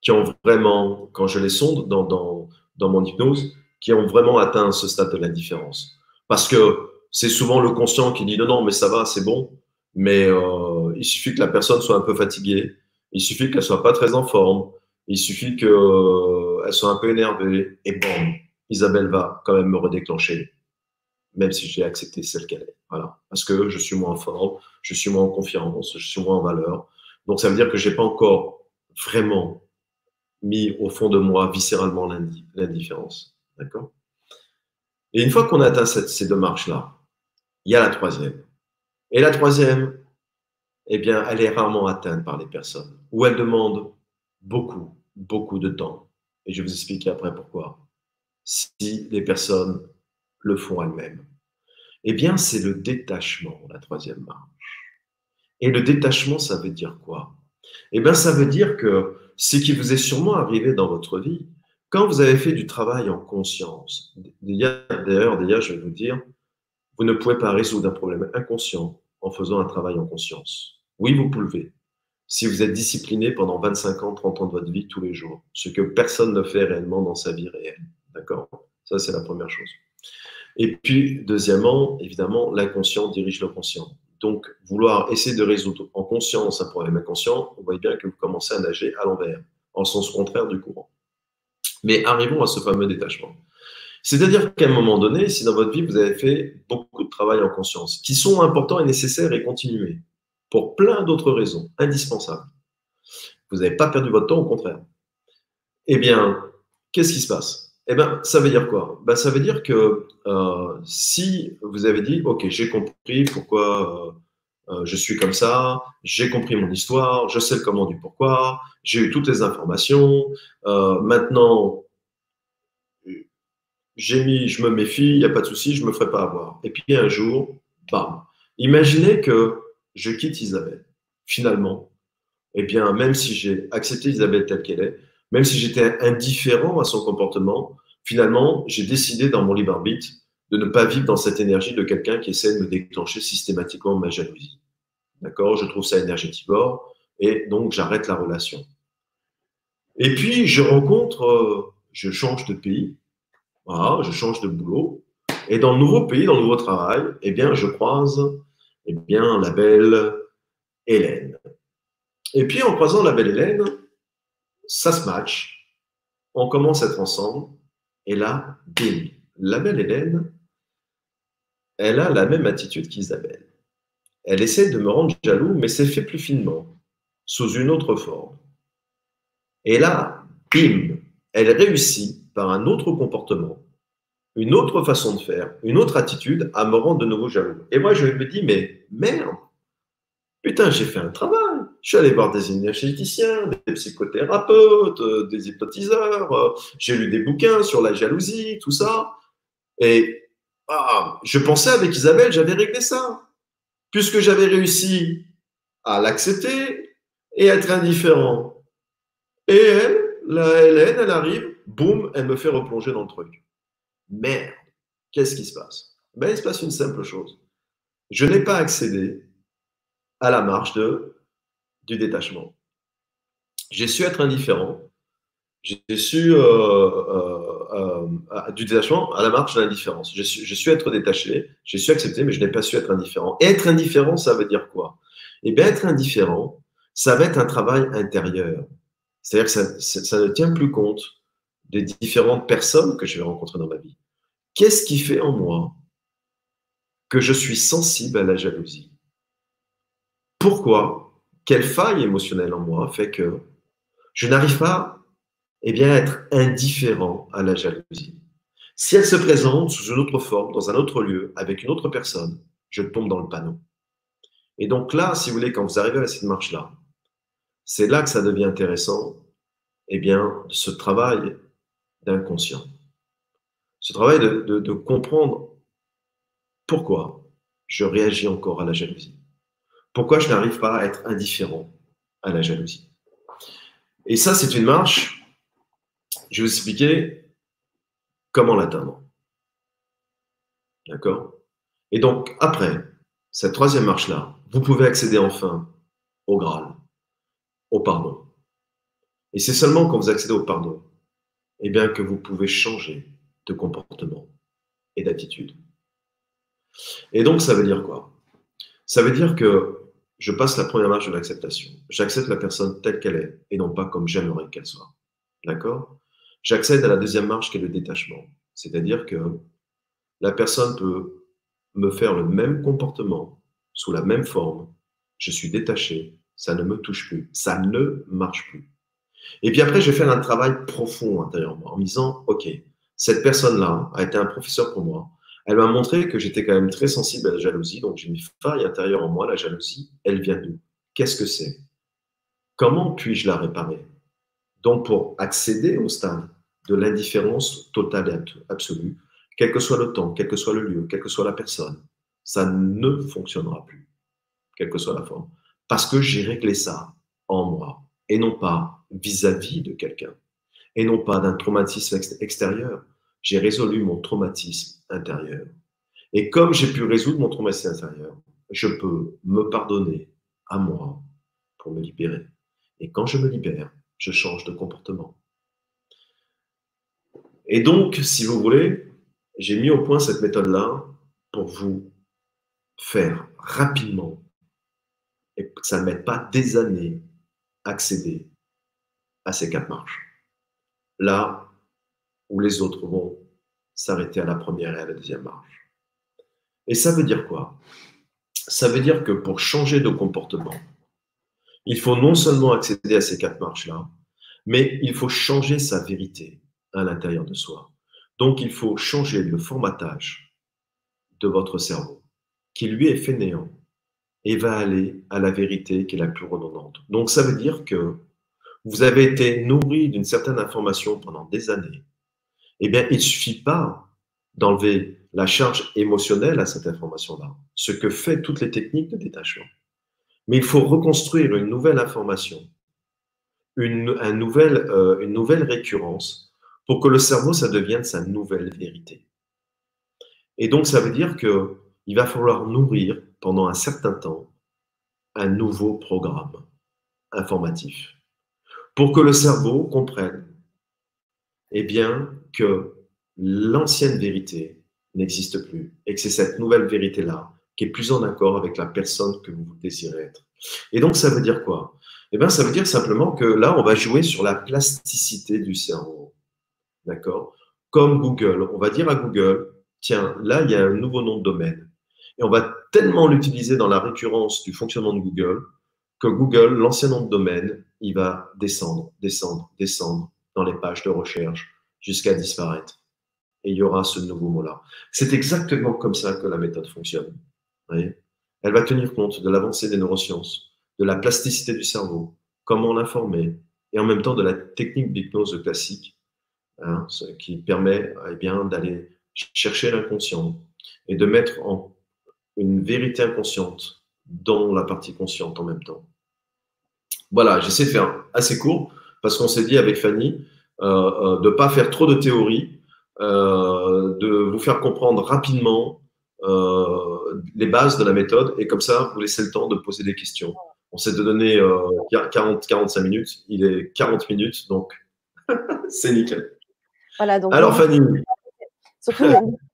qui ont vraiment, quand je les sonde dans, dans, dans mon hypnose, qui ont vraiment atteint ce stade de l'indifférence. Parce que c'est souvent le conscient qui dit non, non, mais ça va, c'est bon, mais euh, il suffit que la personne soit un peu fatiguée, il suffit qu'elle soit pas très en forme, il suffit qu'elle euh, soit un peu énervée, et bon, Isabelle va quand même me redéclencher même si j'ai accepté celle qu'elle est. Voilà. Parce que je suis moins fort, je suis moins en confiance, je suis moins en valeur. Donc ça veut dire que je n'ai pas encore vraiment mis au fond de moi viscéralement l'indifférence. D'accord? Et une fois qu'on atteint ces deux marches-là, il y a la troisième. Et la troisième, eh bien, elle est rarement atteinte par les personnes, ou elle demande beaucoup, beaucoup de temps. Et je vais vous expliquer après pourquoi. Si les personnes le font elles-mêmes Eh bien, c'est le détachement, la troisième marche. Et le détachement, ça veut dire quoi? Eh bien, ça veut dire que ce qui vous est sûrement arrivé dans votre vie, quand vous avez fait du travail en conscience, d'ailleurs, je vais vous dire, vous ne pouvez pas résoudre un problème inconscient en faisant un travail en conscience. Oui, vous pouvez. Si vous êtes discipliné pendant 25 ans, 30 ans de votre vie tous les jours, ce que personne ne fait réellement dans sa vie réelle. D'accord? Ça, c'est la première chose. Et puis, deuxièmement, évidemment, l'inconscient dirige le conscient. Donc, vouloir essayer de résoudre en conscience un problème inconscient, vous voyez bien que vous commencez à nager à l'envers, en sens contraire du courant. Mais arrivons à ce fameux détachement. C'est-à-dire qu'à un moment donné, si dans votre vie, vous avez fait beaucoup de travail en conscience, qui sont importants et nécessaires et continués, pour plein d'autres raisons, indispensables, vous n'avez pas perdu votre temps, au contraire. Eh bien, qu'est-ce qui se passe? Eh bien, ça veut dire quoi? Ben, Ça veut dire que euh, si vous avez dit, OK, j'ai compris pourquoi euh, euh, je suis comme ça, j'ai compris mon histoire, je sais le comment du pourquoi, j'ai eu toutes les informations, maintenant, j'ai mis, je me méfie, il n'y a pas de souci, je ne me ferai pas avoir. Et puis un jour, bam, imaginez que je quitte Isabelle. Finalement, eh bien, même si j'ai accepté Isabelle telle qu'elle est, même si j'étais indifférent à son comportement, finalement, j'ai décidé dans mon libre arbitre de ne pas vivre dans cette énergie de quelqu'un qui essaie de me déclencher systématiquement ma jalousie. D'accord? Je trouve ça énergétivore et donc j'arrête la relation. Et puis, je rencontre, euh, je change de pays, voilà, je change de boulot. Et dans le nouveau pays, dans le nouveau travail, eh bien, je croise eh bien, la belle Hélène. Et puis, en croisant la belle Hélène, ça se match, on commence à être ensemble, et là, bim, la belle Hélène, elle a la même attitude qu'Isabelle. Elle essaie de me rendre jaloux, mais c'est fait plus finement, sous une autre forme. Et là, bim, elle réussit par un autre comportement, une autre façon de faire, une autre attitude à me rendre de nouveau jaloux. Et moi, je me dis, mais merde, putain, j'ai fait un travail. Je suis allé voir des énergéticiens, des psychothérapeutes, euh, des hypnotiseurs. Euh, j'ai lu des bouquins sur la jalousie, tout ça. Et ah, je pensais avec Isabelle, j'avais réglé ça. Puisque j'avais réussi à l'accepter et être indifférent. Et elle, la Hélène, elle arrive, boum, elle me fait replonger dans le truc. Merde, qu'est-ce qui se passe? Ben, Il se passe une simple chose. Je n'ai pas accédé à la marche de, du détachement. J'ai su être indifférent. J'ai su euh, euh, euh, du détachement à la marche de l'indifférence. J'ai su, être détaché, j'ai su accepter, mais je n'ai pas su être indifférent. être indifférent, ça veut dire quoi? Eh bien, être indifférent, ça va être un travail intérieur. C'est-à-dire que ça, ça, ne tient plus compte des différentes personnes que je vais rencontrer dans ma vie. Qu'est-ce qui fait en moi que je suis sensible à la jalousie? Pourquoi? Quelle faille émotionnelle en moi fait que je n'arrive pas eh bien, être indifférent à la jalousie Si elle se présente sous une autre forme, dans un autre lieu, avec une autre personne, je tombe dans le panneau. Et donc là, si vous voulez, quand vous arrivez à cette marche-là, c'est là que ça devient intéressant, eh bien, ce travail d'inconscient. Ce travail de, comprendre pourquoi je réagis encore à la jalousie. Pourquoi je n'arrive pas à être indifférent à la jalousie. Et ça, c'est une marche. Je vais vous expliquer comment l'atteindre. D'accord? Et donc, après cette troisième marche-là, vous pouvez accéder enfin au Graal, au pardon. Et c'est seulement quand vous accédez au pardon, eh bien, que vous pouvez changer de comportement et d'attitude. Et donc, ça veut dire quoi? Ça veut dire que je passe la première marche de l'acceptation. J'accepte la personne telle qu'elle est et non pas comme j'aimerais qu'elle soit. D'accord? J'accède à la deuxième marche qui est le détachement. C'est-à-dire que la personne peut me faire le même comportement sous la même forme. Je suis détaché, ça ne me touche plus, ça ne marche plus. Et puis après, je vais un travail profond intérieurement en me disant, OK, cette personne-là a été un professeur pour moi. Elle m'a montré que j'étais quand même très sensible à la jalousie, donc j'ai une faille intérieure en moi. La jalousie, elle vient d'où? Qu'est-ce que c'est? Comment puis-je la réparer? Donc pour accéder au stade de l'indifférence totale et absolue, quel que soit le temps, quel que soit le lieu, quelle que soit la personne, ça ne fonctionnera plus, quelle que soit la forme. Parce que j'ai réglé ça en moi et non pas vis-à-vis de quelqu'un, et non pas d'un traumatisme extérieur. J'ai résolu mon traumatisme intérieur. Et comme j'ai pu résoudre mon traumatisme intérieur, je peux me pardonner à moi pour me libérer. Et quand je me libère, je change de comportement. Et donc, si vous voulez, j'ai mis au point cette méthode-là pour vous faire rapidement, et que ça ne mette pas des années, accéder à ces quatre marches. Là où les autres vont s'arrêter à la première et à la deuxième marche. Et ça veut dire quoi? Ça veut dire que pour changer de comportement, il faut non seulement accéder à ces quatre marches-là, mais il faut changer sa vérité à l'intérieur de soi. Donc il faut changer le formatage de votre cerveau, qui lui est fainéant et va aller à la vérité qui est la plus redondante. Donc ça veut dire que vous avez été nourri d'une certaine information pendant des années. Eh bien, il ne suffit pas d'enlever la charge émotionnelle à cette information-là, ce que fait toutes les techniques de détachement. Mais il faut reconstruire une nouvelle information, euh, une nouvelle récurrence pour que le cerveau, ça devienne sa nouvelle vérité. Et donc, ça veut dire qu'il va falloir nourrir pendant un certain temps un nouveau programme informatif pour que le cerveau comprenne eh bien, que l'ancienne vérité n'existe plus et que c'est cette nouvelle vérité-là qui est plus en accord avec la personne que vous désirez être. Et donc, ça veut dire quoi? Eh bien, ça veut dire simplement que là, on va jouer sur la plasticité du cerveau. D'accord? Comme Google. On va dire à Google, tiens, là, il y a un nouveau nom de domaine. Et on va tellement l'utiliser dans la récurrence du fonctionnement de Google que Google, l'ancien nom de domaine, il va descendre, descendre, descendre dans les pages de recherche jusqu'à disparaître. Et il y aura ce nouveau mot-là. C'est exactement comme ça que la méthode fonctionne. Elle va tenir compte de l'avancée des neurosciences, de la plasticité du cerveau, comment l'informer, et en même temps de la technique d'hypnose classique, hein, ce qui permet eh d'aller chercher l'inconscient et de mettre en une vérité inconsciente dans la partie consciente en même temps. Voilà, j'essaie de faire assez court parce qu'on s'est dit avec Fanny euh, euh, de ne pas faire trop de théorie, euh, de vous faire comprendre rapidement les bases de la méthode et comme ça, vous laissez le temps de poser des questions. On s'est donné 40-45 minutes, il est 40 minutes, donc c'est nickel. Voilà, donc, Alors Fanny. Surtout,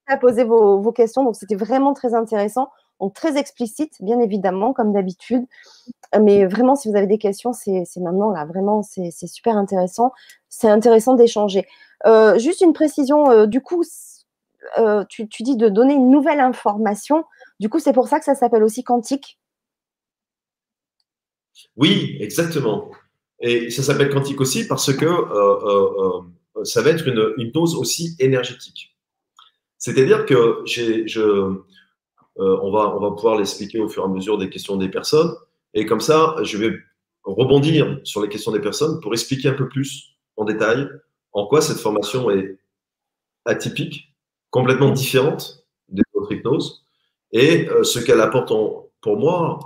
à poser vos, vos questions, donc c'était vraiment très intéressant. Donc très explicite, bien évidemment, comme d'habitude. Mais vraiment, si vous avez des questions, c'est maintenant là, vraiment, c'est super intéressant. C'est intéressant d'échanger. Euh, juste une précision, euh, du coup, euh, tu, tu, dis de donner une nouvelle information. Du coup, c'est pour ça que ça s'appelle aussi quantique. Oui, exactement. Et ça s'appelle quantique aussi parce que ça va être une, dose aussi énergétique. C'est-à-dire que je, euh, on, va, va pouvoir l'expliquer au fur et à mesure des questions des personnes. Et comme ça, je vais rebondir sur les questions des personnes pour expliquer un peu plus en détail en quoi cette formation est atypique, complètement différente des autres hypnoses et euh, ce qu'elle apporte pour moi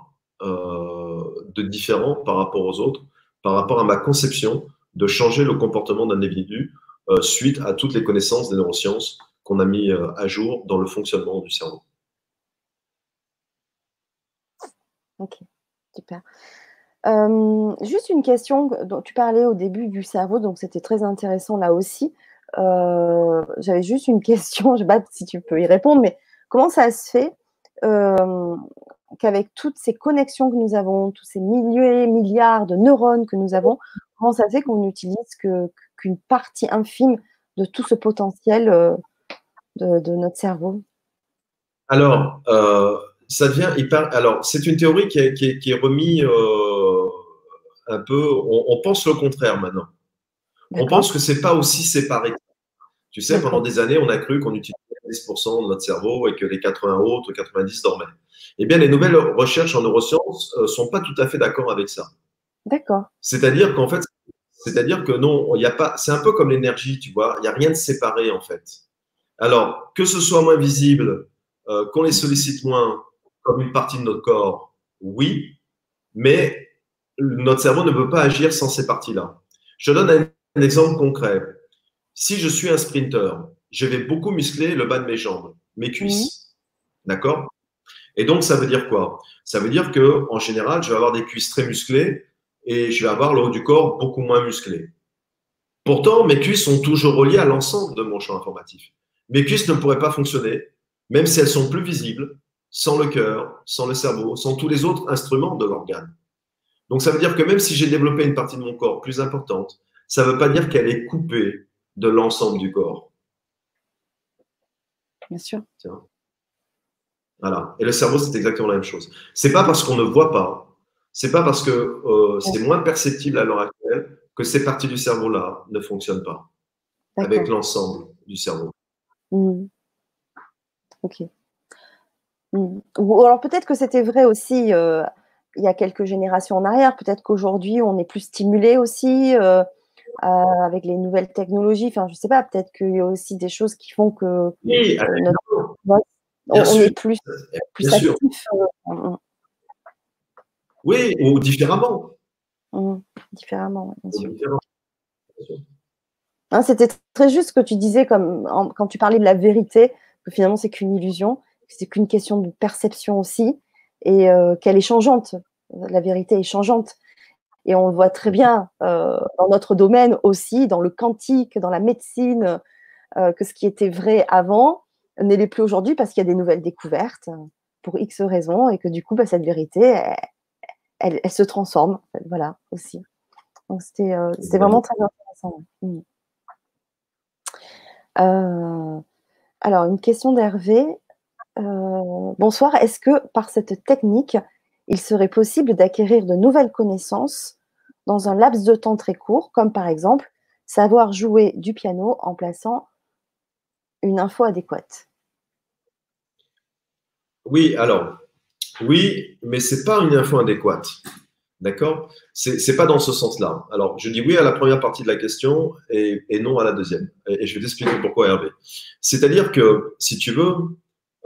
euh, de différent par rapport aux autres, par rapport à ma conception de changer le comportement d'un individu suite à toutes les connaissances des neurosciences qu'on a mis à jour dans le fonctionnement du cerveau. Ok, super. juste une question dont tu parlais au début du cerveau, donc c'était très intéressant là aussi. J'avais juste une question, je ne sais pas si tu peux y répondre, mais comment ça se fait qu'avec toutes ces connexions que nous avons, tous ces milliers, milliards de neurones que nous avons, comment ça se fait qu'on n'utilise qu'une partie infime de tout ce potentiel de, notre cerveau? Alors, ça devient hyper. Alors, c'est une théorie qui est, qui remise euh, un peu. On, pense le contraire maintenant. On pense que c'est pas aussi séparé. Tu sais, pendant des années, on a cru qu'on utilisait 10% de notre cerveau et que les 80 autres, 90 dormaient. Eh bien, les nouvelles recherches en neurosciences ne euh, sont pas tout à fait d'accord avec ça. D'accord. C'est-à-dire qu'en fait, c'est-à-dire que non, il y a pas. C'est un peu comme l'énergie, tu vois. Il n'y a rien de séparé en fait. Alors, que ce soit moins visible, euh, qu'on les sollicite moins, comme une partie de notre corps, oui, mais notre cerveau ne peut pas agir sans ces parties-là. Je donne un, exemple concret. Si je suis un sprinter, je vais beaucoup muscler le bas de mes jambes, mes cuisses. D'accord? Et donc, ça veut dire quoi? Ça veut dire que en général, je vais avoir des cuisses très musclées et je vais avoir le haut du corps beaucoup moins musclé. Pourtant, mes cuisses sont toujours reliées à l'ensemble de mon champ informatif. Mes cuisses ne pourraient pas fonctionner, même si elles sont plus visibles, sans le cœur, sans le cerveau, sans tous les autres instruments de l'organe. Donc ça veut dire que même si j'ai développé une partie de mon corps plus importante, ça ne veut pas dire qu'elle est coupée de l'ensemble du corps. Bien sûr. Voilà. Et le cerveau, c'est exactement la même chose. C'est pas parce qu'on ne voit pas, c'est pas parce que euh, c'est moins perceptible à l'heure actuelle que ces parties du cerveau-là ne fonctionnent pas avec l'ensemble du cerveau. Mmh. Ok. Mmh. Ou alors peut-être que c'était vrai aussi euh, il y a quelques générations en arrière. Peut-être qu'aujourd'hui, on est plus stimulé aussi euh, euh, avec les nouvelles technologies. Enfin, je ne sais pas, peut-être qu'il y a aussi des choses qui font que oui, on, est plus, plus actif. Mmh. oui, ou différemment. différemment, bien sûr. Hein, c'était très juste ce que tu disais comme, quand tu parlais de la vérité, que finalement c'est qu'une illusion c'est qu'une question de perception aussi, et euh, qu'elle est changeante. La vérité est changeante. Et on le voit très bien euh, dans notre domaine aussi, dans le quantique, dans la médecine, euh, que ce qui était vrai avant n'est plus aujourd'hui parce qu'il y a des nouvelles découvertes pour X raisons et que du coup, bah, cette vérité, elle, se transforme. Voilà, aussi. Donc, c'était vraiment très intéressant. Mmh. alors, une question d'Hervé. Euh, bonsoir, est-ce que par cette technique, il serait possible d'acquérir de nouvelles connaissances dans un laps de temps très court, comme par exemple savoir jouer du piano en plaçant une info adéquate Oui, alors, oui, mais ce n'est pas une info adéquate. D'accord? C'est n'est pas dans ce sens-là. Alors, je dis oui à la première partie de la question et, non à la deuxième. Et, je vais t'expliquer pourquoi, Hervé. C'est-à-dire que, si tu veux,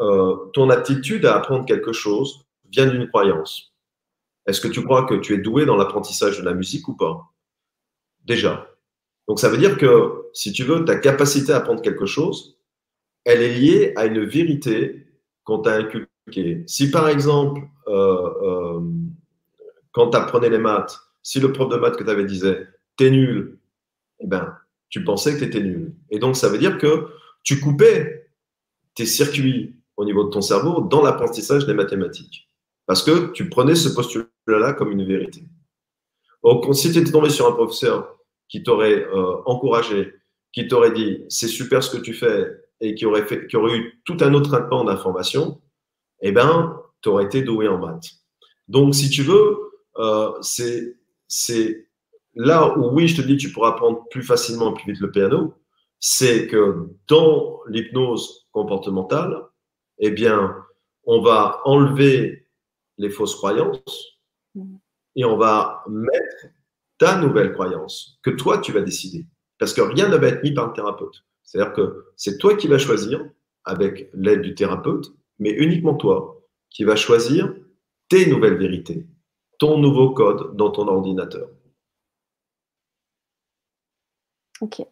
euh, ton aptitude à apprendre quelque chose vient d'une croyance. Est-ce que tu crois que tu es doué dans l'apprentissage de la musique ou pas? Déjà. Donc ça veut dire que, si tu veux, ta capacité à apprendre quelque chose, elle est liée à une vérité qu'on t'a inculquée. Si par exemple, euh, euh, quand tu apprenais les maths, si le prof de maths que tu avais disait, t'es nul, eh ben, tu pensais que tu étais nul. Et donc, ça veut dire que tu coupais tes circuits au niveau de ton cerveau dans l'apprentissage des mathématiques. Parce que tu prenais ce postulat-là comme une vérité. Donc, si tu étais tombé sur un professeur qui t'aurait euh, encouragé, qui t'aurait dit c'est super ce que tu fais et qui aurait, eu tout un autre traitement d'information, eh ben, tu aurais été doué en maths. Donc, si tu veux, euh, c'est là où, oui, je te dis, tu pourras apprendre plus facilement et plus vite le piano, c'est que dans l'hypnose comportementale, eh bien, on va enlever les fausses croyances mm. et on va mettre ta nouvelle croyance que toi, tu vas décider. Parce que rien ne va être mis par le thérapeute. C'est-à-dire que c'est toi qui vas choisir, avec l'aide du thérapeute, mais uniquement toi, qui vas choisir tes nouvelles vérités, ton nouveau code dans ton ordinateur. Ok.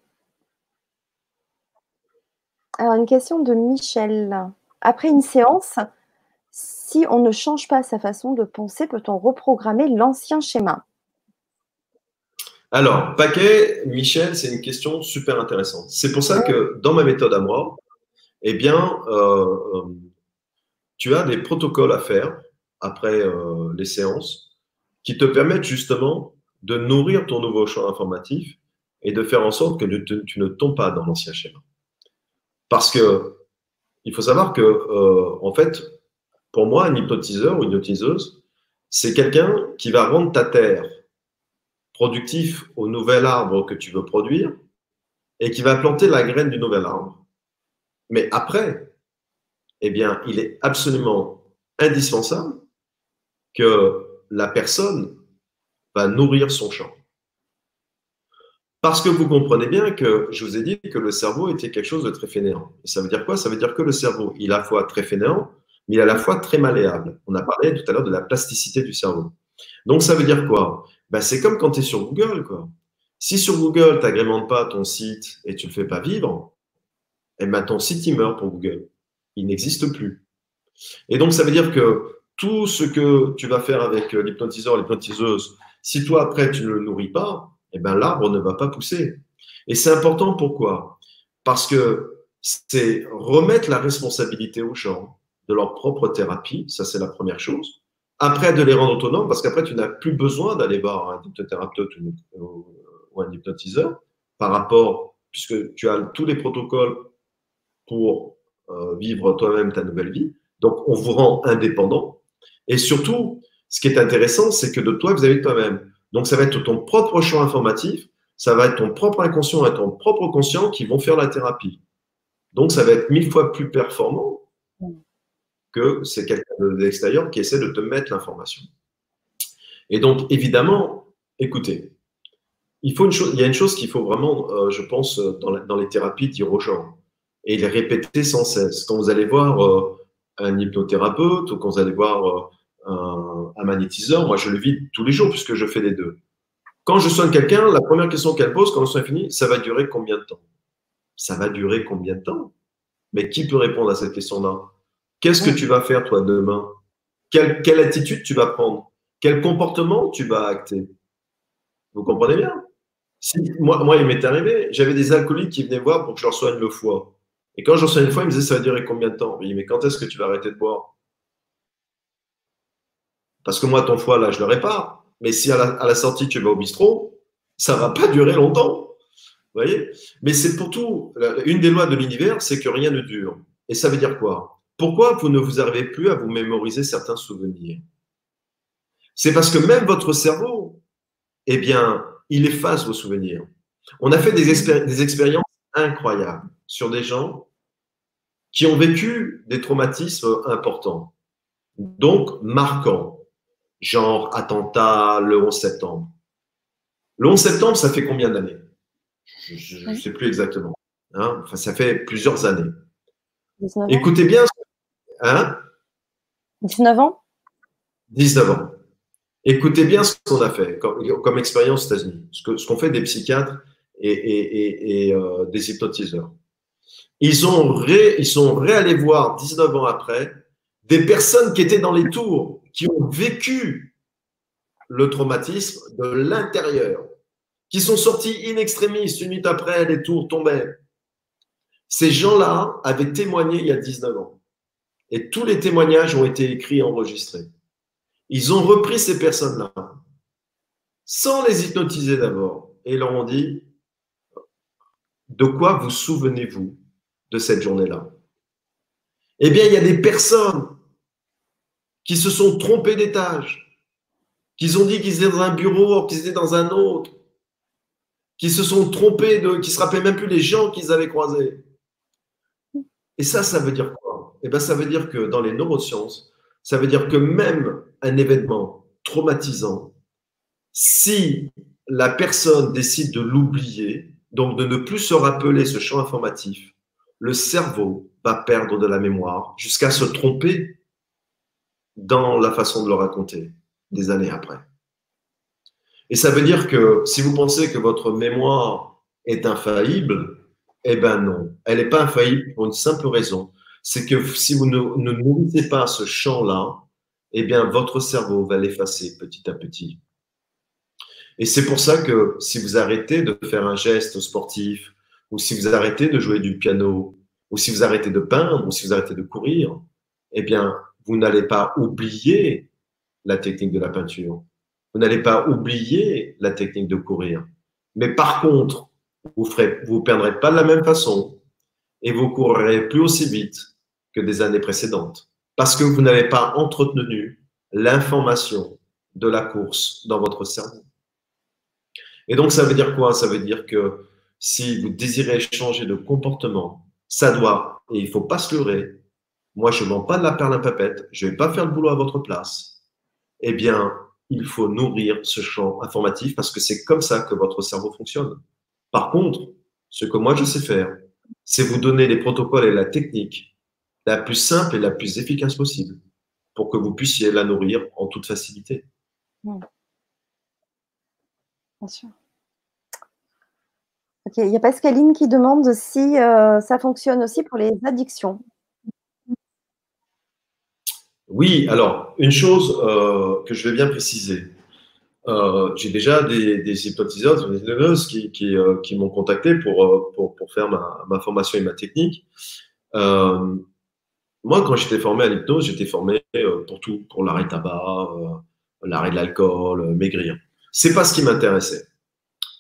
Alors, une question de Michel. Après une séance, si on ne change pas sa façon de penser, peut-on reprogrammer l'ancien schéma? Alors, paquet, Michel, c'est une question super intéressante. C'est pour ça que dans ma méthode à moi, eh bien, euh, euh, tu as des protocoles à faire après euh, les séances qui te permettent justement de nourrir ton nouveau champ informatif et de faire en sorte que tu ne tombes pas dans l'ancien schéma. Parce que il faut savoir que, en fait, pour moi, un hypnotiseur ou une hypnotiseuse, c'est quelqu'un qui va rendre ta terre productif au nouvel arbre que tu veux produire et qui va planter la graine du nouvel arbre. Mais après, eh bien, il est absolument indispensable que la personne va nourrir son champ. Parce que vous comprenez bien que je vous ai dit que le cerveau était quelque chose de très fainéant. Ça veut dire quoi? Ça veut dire que le cerveau, il est à la fois très fainéant, mais il est à la fois très malléable. On a parlé tout à l'heure de la plasticité du cerveau. Donc ça veut dire quoi? Ben, C'est comme quand tu es sur Google. Si sur Google, tu n'agrémentes pas ton site et tu ne le fais pas vivre, eh ben, ton site, il meurt pour Google. Il n'existe plus. Et donc ça veut dire que tout ce que tu vas faire avec l'hypnotiseur, l'hypnotiseuse, si toi après tu ne le nourris pas, eh ben, l'arbre ne va pas pousser. Et c'est important pourquoi? Parce que c'est remettre la responsabilité aux gens de leur propre thérapie, ça c'est la première chose. Après, de les rendre autonomes, parce qu'après, tu n'as plus besoin d'aller voir un hypnothérapeute ou, un hypnotiseur par rapport, puisque tu as tous les protocoles pour euh, vivre toi-même ta nouvelle vie. Donc, on vous rend indépendant. Et surtout, ce qui est intéressant, c'est que de toi, vous avez toi-même. Donc, ça va être ton propre champ informatif, ça va être ton propre inconscient et ton propre conscient qui vont faire la thérapie. Donc, ça va être mille fois plus performant que c'est quelqu'un de l'extérieur qui essaie de te mettre l'information. Et donc, évidemment, écoutez, il, y a une chose qu'il faut vraiment, euh, je pense, dans, les thérapies, dire aux gens et les répéter sans cesse. Quand vous allez voir euh, un hypnothérapeute ou quand vous allez voir euh, un, magnétiseur, moi je le vis tous les jours puisque je fais les deux. Quand je soigne quelqu'un, la première question qu'elle pose quand le soin est fini, ça va durer combien de temps? Ça va durer combien de temps? Mais qui peut répondre à cette question-là? Qu'est-ce que tu vas faire toi demain? Quelle, quelle, attitude tu vas prendre? Quel comportement tu vas acter? Vous comprenez bien? Si, moi, moi, il m'est arrivé, j'avais des alcooliques qui venaient voir pour que je leur soigne le foie. Et quand je leur soigne le foie, ils me disaient ça va durer combien de temps? Je dis mais quand est-ce que tu vas arrêter de boire? Parce que moi, ton foie, là, je le répare. Mais si à la, sortie, tu vas au bistrot, ça va pas durer longtemps. Vous voyez? Mais c'est pour tout. Une des lois de l'univers, c'est que rien ne dure. Et ça veut dire quoi? Pourquoi vous ne vous arrivez plus à vous mémoriser certains souvenirs? C'est parce que même votre cerveau, eh bien, il efface vos souvenirs. On a fait des, des expériences incroyables sur des gens qui ont vécu des traumatismes importants, donc marquants genre attentat le 11 septembre. Le 11 septembre, ça fait combien d'années? Je ne sais plus exactement. Hein enfin, ça fait plusieurs années. Écoutez bien. Hein 19 ans? 19 ans. Écoutez bien ce qu'on a fait comme, expérience aux États-Unis, ce qu'ont fait des psychiatres et, euh, des hypnotiseurs. Ils, ont ré, ils sont réallés voir 19 ans après des personnes qui étaient dans les tours, qui ont vécu le traumatisme de l'intérieur, qui sont sortis in extremis une minute après, les tours tombaient. Ces gens-là avaient témoigné il y a 19 ans. Et tous les témoignages ont été écrits et enregistrés. Ils ont repris ces personnes-là, sans les hypnotiser d'abord, et leur ont dit, de quoi vous souvenez-vous de cette journée-là? Eh bien, il y a des personnes qui se sont trompées d'étage, qui ont dit qu'ils étaient dans un bureau, qu'ils étaient dans un autre, qui se sont trompés, de, qui se rappelaient même plus les gens qu'ils avaient croisés. Et ça, ça veut dire quoi? Eh bien, ça veut dire que dans les neurosciences, ça veut dire que même un événement traumatisant, si la personne décide de l'oublier, donc de ne plus se rappeler ce champ informatif, le cerveau va perdre de la mémoire jusqu'à se tromper dans la façon de le raconter des années après. Et ça veut dire que si vous pensez que votre mémoire est infaillible, eh bien non, elle n'est pas infaillible pour une simple raison, c'est que si vous ne, nourrissez pas ce champ-là, eh bien votre cerveau va l'effacer petit à petit. Et c'est pour ça que si vous arrêtez de faire un geste sportif, ou si vous arrêtez de jouer du piano, ou si vous arrêtez de peindre, ou si vous arrêtez de courir, eh bien, vous n'allez pas oublier la technique de la peinture. Vous n'allez pas oublier la technique de courir. Mais par contre, vous ne vous perdrez pas de la même façon et vous courrez plus aussi vite que des années précédentes parce que vous n'avez pas entretenu l'information de la course dans votre cerveau. Et donc, ça veut dire quoi? Ça veut dire que si vous désirez changer de comportement, ça doit, et il ne faut pas se leurrer, moi je ne vends pas de la perle à papette, je ne vais pas faire le boulot à votre place, eh bien, il faut nourrir ce champ informatif parce que c'est comme ça que votre cerveau fonctionne. Par contre, ce que moi je sais faire, c'est vous donner les protocoles et la technique la plus simple et la plus efficace possible pour que vous puissiez la nourrir en toute facilité. Bien sûr. il y a Pascaline qui demande si euh, ça fonctionne aussi pour les addictions. Oui, alors, une chose euh, que je vais bien préciser. Euh, j'ai déjà des, des hypnotiseurs, des hypnotiseuses qui, qui, qui m'ont contacté pour, pour, pour, faire ma, ma, formation et ma technique. Euh, moi, quand j'étais formé à l'hypnose, j'étais formé pour tout, pour l'arrêt tabac, l'arrêt de l'alcool, maigrir. C'est pas ce qui m'intéressait.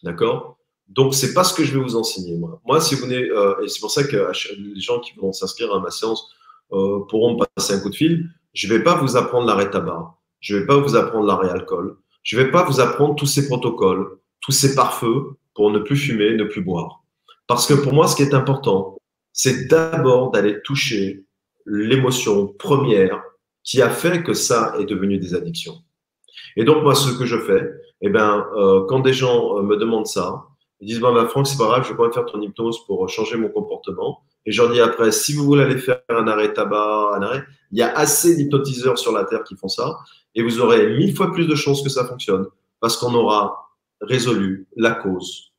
D'accord? Donc, c'est pas ce que je vais vous enseigner, moi. Moi, si vous venez, et c'est pour ça que les gens qui vont s'inscrire à ma séance pourront me passer un coup de fil. Je vais pas vous apprendre l'arrêt tabac. Je vais pas vous apprendre l'arrêt alcool. Je vais pas vous apprendre tous ces protocoles, tous ces pare-feux pour ne plus fumer, ne plus boire. Parce que pour moi, ce qui est important, c'est d'abord d'aller toucher l'émotion première qui a fait que ça est devenu des addictions. Et donc, moi, ce que je fais, eh ben, euh, quand des gens euh, me demandent ça, ils disent, bah, bah, Franck, c'est pas grave, je vais quand même faire ton hypnose pour changer mon comportement. Et je leur dis après, si vous voulez aller faire un arrêt tabac, un arrêt, il y a assez d'hypnotiseurs sur la Terre qui font ça. Et vous aurez mille fois plus de chances que ça fonctionne parce qu'on aura résolu la cause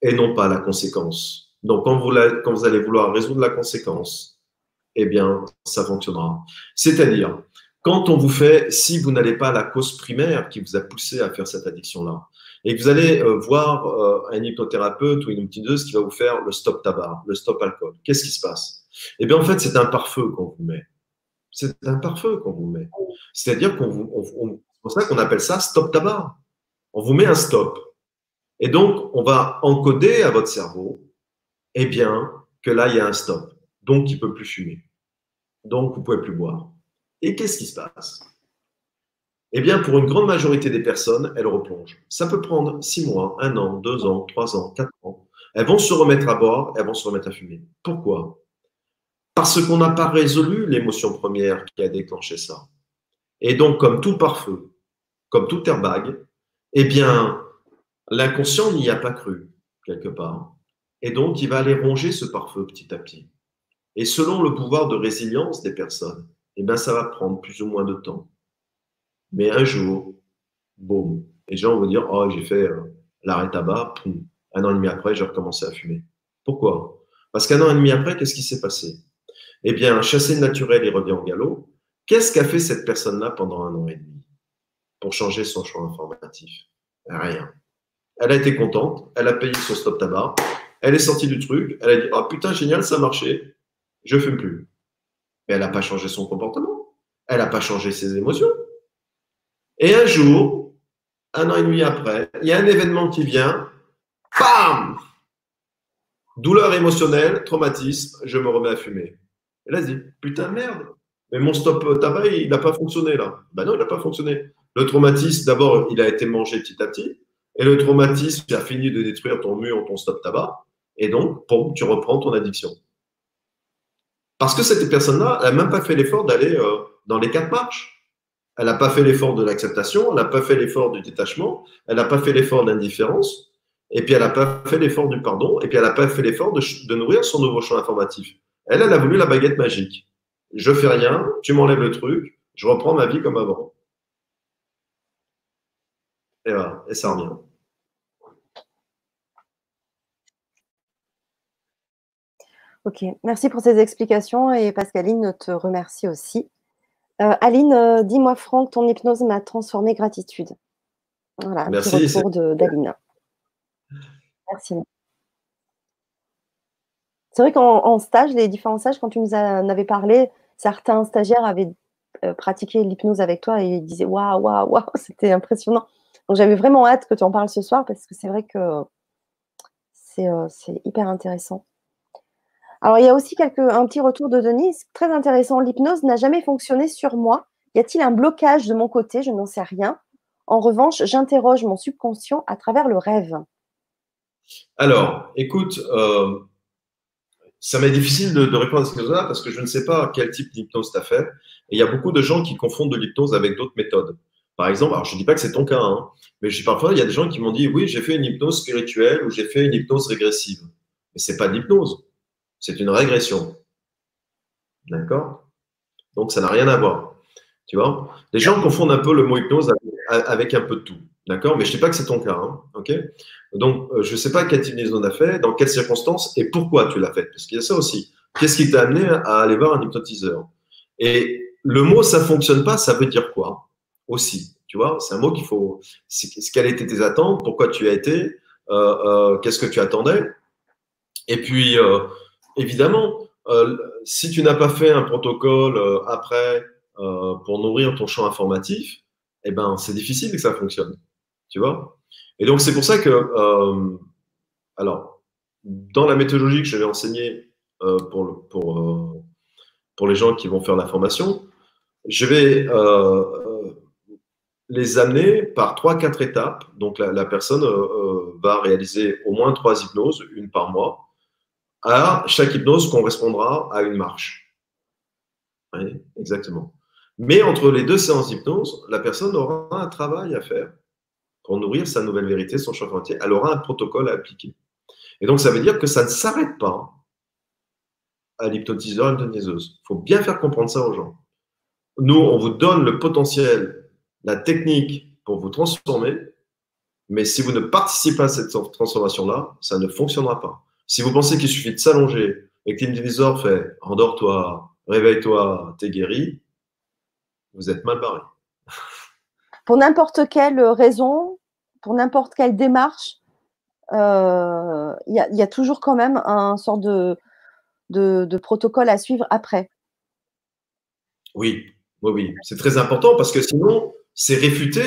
et non pas la conséquence. Donc, quand vous allez vouloir résoudre la conséquence, eh bien, ça fonctionnera. C'est-à-dire, quand on vous fait, si vous n'allez pas la cause primaire qui vous a poussé à faire cette addiction-là, et que vous allez euh, voir euh, un hypnothérapeute ou une hypnotiseuse qui va vous faire le stop tabac, le stop alcool, qu'est-ce qui se passe? Eh bien, en fait, c'est un pare-feu qu'on vous met. C'est un pare-feu qu'on vous met. C'est-à-dire qu'on vous, c'est pour ça qu'on appelle ça stop tabac. On vous met un stop. Et donc, on va encoder à votre cerveau, eh bien, que là, il y a un stop. Donc, il ne peut plus fumer. Donc, vous ne pouvez plus boire. Et qu'est-ce qui se passe? Eh bien, pour une grande majorité des personnes, elles replongent. Ça peut prendre six mois, un an, deux ans, trois ans, quatre ans. Elles vont se remettre à boire, elles vont se remettre à fumer. Pourquoi? Parce qu'on n'a pas résolu l'émotion première qui a déclenché ça. Et donc, comme tout pare-feu, comme tout airbag, eh bien, l'inconscient n'y a pas cru, quelque part. Et donc, il va aller ronger ce pare-feu petit à petit. Et selon le pouvoir de résilience des personnes, eh bien, ça va prendre plus ou moins de temps. Mais un jour, boum, les gens vont dire Oh, j'ai fait euh, l'arrêt tabac, un an et demi après, j'ai recommencé à fumer. Pourquoi? Parce qu'un an et demi après, qu'est-ce qui s'est passé? Eh bien, chassé naturel, il revient en galop. Qu'est-ce qu'a fait cette personne-là pendant un an et demi pour changer son choix informatif? Rien. Elle a été contente, elle a payé son stop tabac, elle est sortie du truc, elle a dit Oh putain, génial, ça a marché, je fume plus. Mais elle n'a pas changé son comportement, elle n'a pas changé ses émotions. Et un jour, un an et demi après, il y a un événement qui vient, bam Douleur émotionnelle, traumatisme, je me remets à fumer. Et là, se dit Putain, merde, mais mon stop tabac, il n'a pas fonctionné là. Ben non, il n'a pas fonctionné. Le traumatisme, d'abord, il a été mangé petit à petit. Et le traumatisme, tu as fini de détruire ton mur, ton stop tabac. Et donc, tu reprends ton addiction. Parce que cette personne-là, elle n'a même pas fait l'effort d'aller euh, dans les quatre marches. Elle n'a pas fait l'effort de l'acceptation, elle n'a pas fait l'effort du détachement, elle n'a pas fait l'effort de l'indifférence, et puis elle n'a pas fait l'effort du pardon, et puis elle n'a pas fait l'effort de, de, nourrir son nouveau champ informatif. Elle, elle a voulu la baguette magique. Je fais rien, tu m'enlèves le truc, je reprends ma vie comme avant. Et voilà, et ça revient. Ok, merci pour ces explications et Pascaline te remercie aussi. Euh, Aline, euh, dis-moi Franck, ton hypnose m'a transformé gratitude. Voilà, merci, petit retour d'Aline. Merci. C'est vrai qu'en stage, les différents stages, quand tu nous en avais parlé, certains stagiaires avaient euh, pratiqué l'hypnose avec toi et ils disaient waouh, waouh, waouh, c'était impressionnant. Donc j'avais vraiment hâte que tu en parles ce soir parce que c'est vrai que c'est hyper intéressant. Alors, il y a aussi un petit retour de Denise, très intéressant. L'hypnose n'a jamais fonctionné sur moi. Y a-t-il un blocage de mon côté? Je n'en sais rien. En revanche, j'interroge mon subconscient à travers le rêve. Alors, écoute, euh, ça m'est difficile de, répondre à cette question-là parce que je ne sais pas quel type d'hypnose tu as fait. Et il y a beaucoup de gens qui confondent de l'hypnose avec d'autres méthodes. Par exemple, alors je ne dis pas que c'est ton cas, hein, mais parfois, il y a des gens qui m'ont dit oui, j'ai fait une hypnose spirituelle ou j'ai fait une hypnose régressive. Mais ce n'est pas de l'hypnose c'est une régression. D'accord? Donc, ça n'a rien à voir. Tu vois? Les gens confondent un peu le mot hypnose avec un peu de tout. D'accord? Mais je ne sais pas que c'est ton cas. Hein, ok? Donc, euh, je ne sais pas quel type d'hypnose on a fait, dans quelles circonstances et pourquoi tu l'as fait. Parce qu'il y a ça aussi. Qu'est-ce qui t'a amené à aller voir un hypnotiseur? Et le mot ça ne fonctionne pas, ça veut dire quoi? Aussi. Tu vois? C'est un mot qu'il faut. Quelles étaient tes attentes? Pourquoi tu as été? Euh, euh, Qu'est-ce que tu attendais? Et puis, évidemment, euh, si tu n'as pas fait un protocole euh, après euh, pour nourrir ton champ informatif, eh ben, c'est difficile que ça fonctionne. Tu vois? Et donc, c'est pour ça que, alors, dans la méthodologie que je vais enseigner pour, pour, pour les gens qui vont faire la formation, je vais les amener par trois, quatre étapes. Donc, la, la personne va réaliser au moins trois hypnoses, une par mois à chaque hypnose correspondra à une marche. Oui, exactement. Mais entre les deux séances d'hypnose, la personne aura un travail à faire pour nourrir sa nouvelle vérité, son champ entier. Elle aura un protocole à appliquer. Et donc, ça veut dire que ça ne s'arrête pas à l'hypnotiseur, l'hypnotiseuse. Il faut bien faire comprendre ça aux gens. Nous, on vous donne le potentiel, la technique pour vous transformer, mais si vous ne participez pas à cette transformation-là, ça ne fonctionnera pas. Si vous pensez qu'il suffit de s'allonger et que l'indivisor fait endors-toi, réveille-toi, t'es guéri, vous êtes mal barré. Pour n'importe quelle raison, pour n'importe quelle démarche, euh, il y, a toujours quand même un sort de, de, protocole à suivre après. Oui, oui, oui. C'est très important parce que sinon, c'est réfuter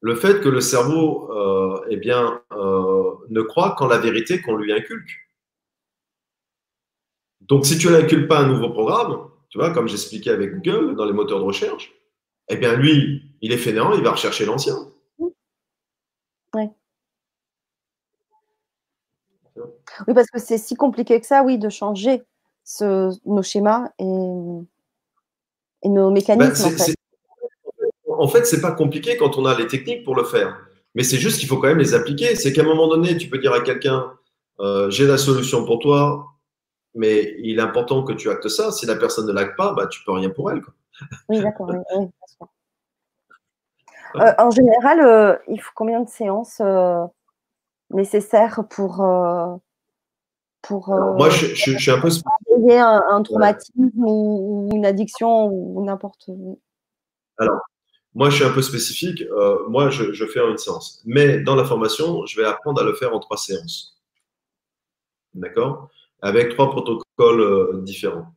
le fait que le cerveau euh, eh bien, euh, ne croit qu'en la vérité qu'on lui inculque. Donc, si tu n'inculques pas un nouveau programme, tu vois, comme j'expliquais avec Google dans les moteurs de recherche, eh bien, lui, il est fainéant, il va rechercher l'ancien. Oui. Oui, parce que c'est si compliqué que ça, oui, de changer nos schémas et, nos mécanismes. Ben, en fait, c'est pas compliqué quand on a les techniques pour le faire. Mais c'est juste qu'il faut quand même les appliquer. C'est qu'à un moment donné, tu peux dire à quelqu'un euh, J'ai la solution pour toi, mais il est important que tu actes ça. Si la personne ne l'acte pas, bah, tu peux rien pour elle. Oui, d'accord. Euh, en général, euh, il faut combien de séances nécessaires pour, pour. moi, je, suis un peu. Un, un traumatisme ou, une addiction ou n'importe. Alors, moi, je suis un peu spécifique. moi, je, je fais une séance. Mais dans la formation, je vais apprendre à le faire en trois séances. D'accord? Avec trois protocoles différents.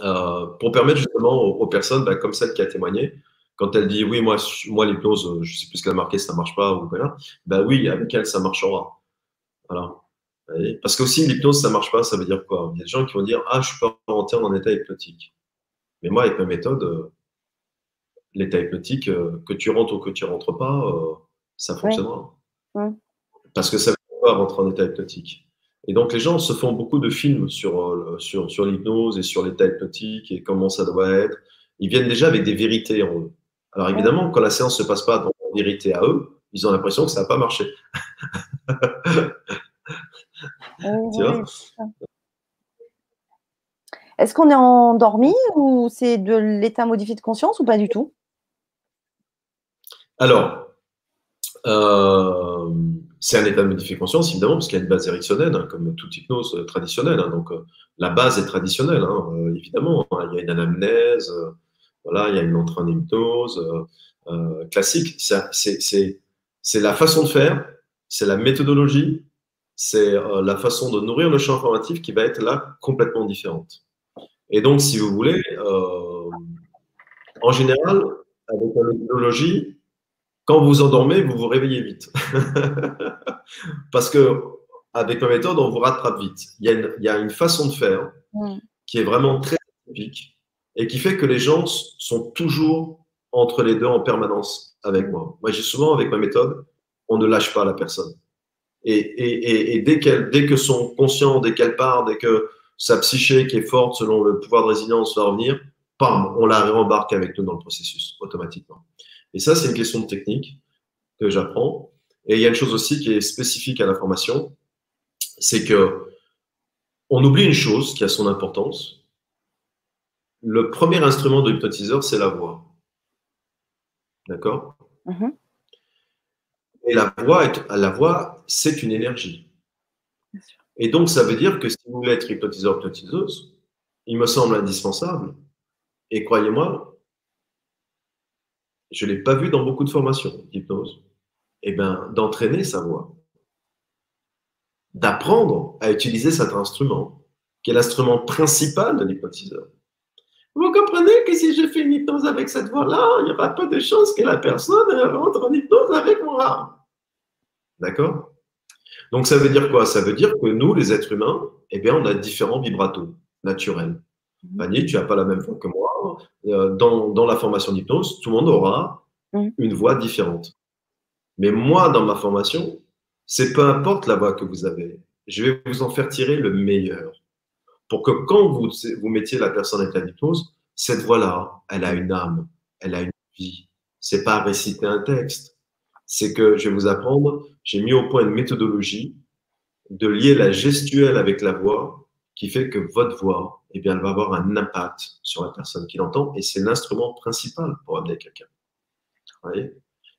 Euh, pour permettre justement aux, personnes, bah, comme celle qui a témoigné, quand elle dit oui, moi, moi l'hypnose, euh, je sais plus ce qu'elle a marqué, ça marche pas ou voilà, bah oui, avec elle, ça marchera. Voilà. Parce que aussi, l'hypnose, ça marche pas, ça veut dire quoi? Il y a des gens qui vont dire ah, je suis pas rentré en état hypnotique. Mais moi, avec ma méthode, euh, l'état hypnotique, que tu rentres ou que tu rentres pas, ça fonctionnera. Parce que ça veut pas rentrer en état hypnotique? Et donc, les gens se font beaucoup de films sur, euh, sur, sur l'hypnose et sur l'état hypnotique et comment ça doit être. Ils viennent déjà avec des vérités en eux. Alors, évidemment, quand la séance ne se passe pas dans la vérité à eux, ils ont l'impression que ça n'a pas marché. Est-ce qu'on est endormi ou c'est de l'état modifié de conscience ou pas du tout? Alors, euh, c'est un état de modifié conscience, évidemment, parce qu'il y a une base ericksonienne, hein, comme toute hypnose euh, traditionnelle. Hein. donc, euh, la base est traditionnelle, hein, évidemment. il y a une anamnèse, voilà, il y a une entrée en hypnose classique. C'est la façon de faire, c'est la méthodologie, c'est la façon de nourrir le champ informatif qui va être là complètement différente. Et donc, si vous voulez, en général, avec la méthodologie, quand vous endormez, vous vous réveillez vite. Parce que avec ma méthode, on vous rattrape vite. Il y a une, façon de faire qui est vraiment très typique et qui fait que les gens sont toujours entre les deux en permanence avec moi. Moi, j'ai souvent avec ma méthode, on ne lâche pas la personne. Et, dès, dès que son conscient, dès qu'elle part, dès que sa psyché qui est forte selon le pouvoir de résilience va revenir, pam, on la réembarque avec nous dans le processus automatiquement. Et ça, c'est une question de technique que j'apprends. Et il y a une chose aussi qui est spécifique à la formation, c'est que on oublie une chose qui a son importance. Le premier instrument de l'hypnotiseur, c'est la voix. D'accord? Mm-hmm. Et la voix, la voix, c'est une énergie. Et donc, ça veut dire que si vous voulez être hypnotiseur, hypnotiseuse, il me semble indispensable, et croyez-moi, je ne l'ai pas vu dans beaucoup de formations d'hypnose, eh ben, d'entraîner sa voix, d'apprendre à utiliser cet instrument, qui est l'instrument principal de l'hypnotiseur. Vous comprenez que si je fais une hypnose avec cette voix-là, il n'y aura pas de chance que la personne rentre en hypnose avec moi. D'accord? Donc ça veut dire quoi? Ça veut dire que nous, les êtres humains, eh bien, on a différents vibratos naturels. Fanny, tu n'as pas la même voix que moi. Euh, dans, dans, la formation d'hypnose, tout le monde aura une voix différente. Mais moi, dans ma formation, c'est peu importe la voix que vous avez. Je vais vous en faire tirer le meilleur. Pour que quand vous, vous mettiez la personne avec la hypnose, cette voix-là, elle a une âme, elle a une vie. C'est pas réciter un texte. C'est que je vais vous apprendre, j'ai mis au point une méthodologie de lier la gestuelle avec la voix qui fait que votre voix, eh bien, elle va avoir un impact sur la personne qui l'entend et c'est l'instrument principal pour amener quelqu'un. Vous voyez?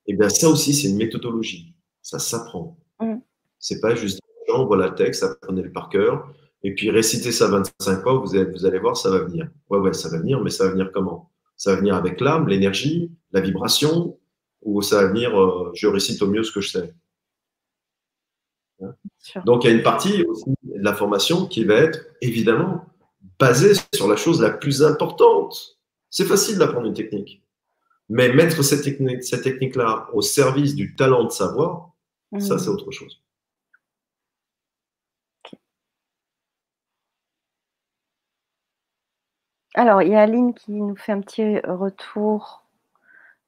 Eh bien, ça aussi, c'est une méthodologie. Ça s'apprend. Mm. C'est pas juste dire, voilà le texte, apprenez-le par cœur et puis réciter ça 25 fois, vous allez, vous allez voir, ça va venir. Ouais, ouais, ça va venir, mais ça va venir comment? Ça va venir avec l'âme, l'énergie, la vibration, ou ça va venir, euh, je récite au mieux ce que je sais. Donc, il y a une partie aussi de la formation qui va être évidemment basée sur la chose la plus importante. C'est facile d'apprendre une technique. Mais mettre cette technique, cette technique-là au service du talent de savoir, ça, mhm. c'est autre chose. Alors, il y a Aline qui nous fait un petit retour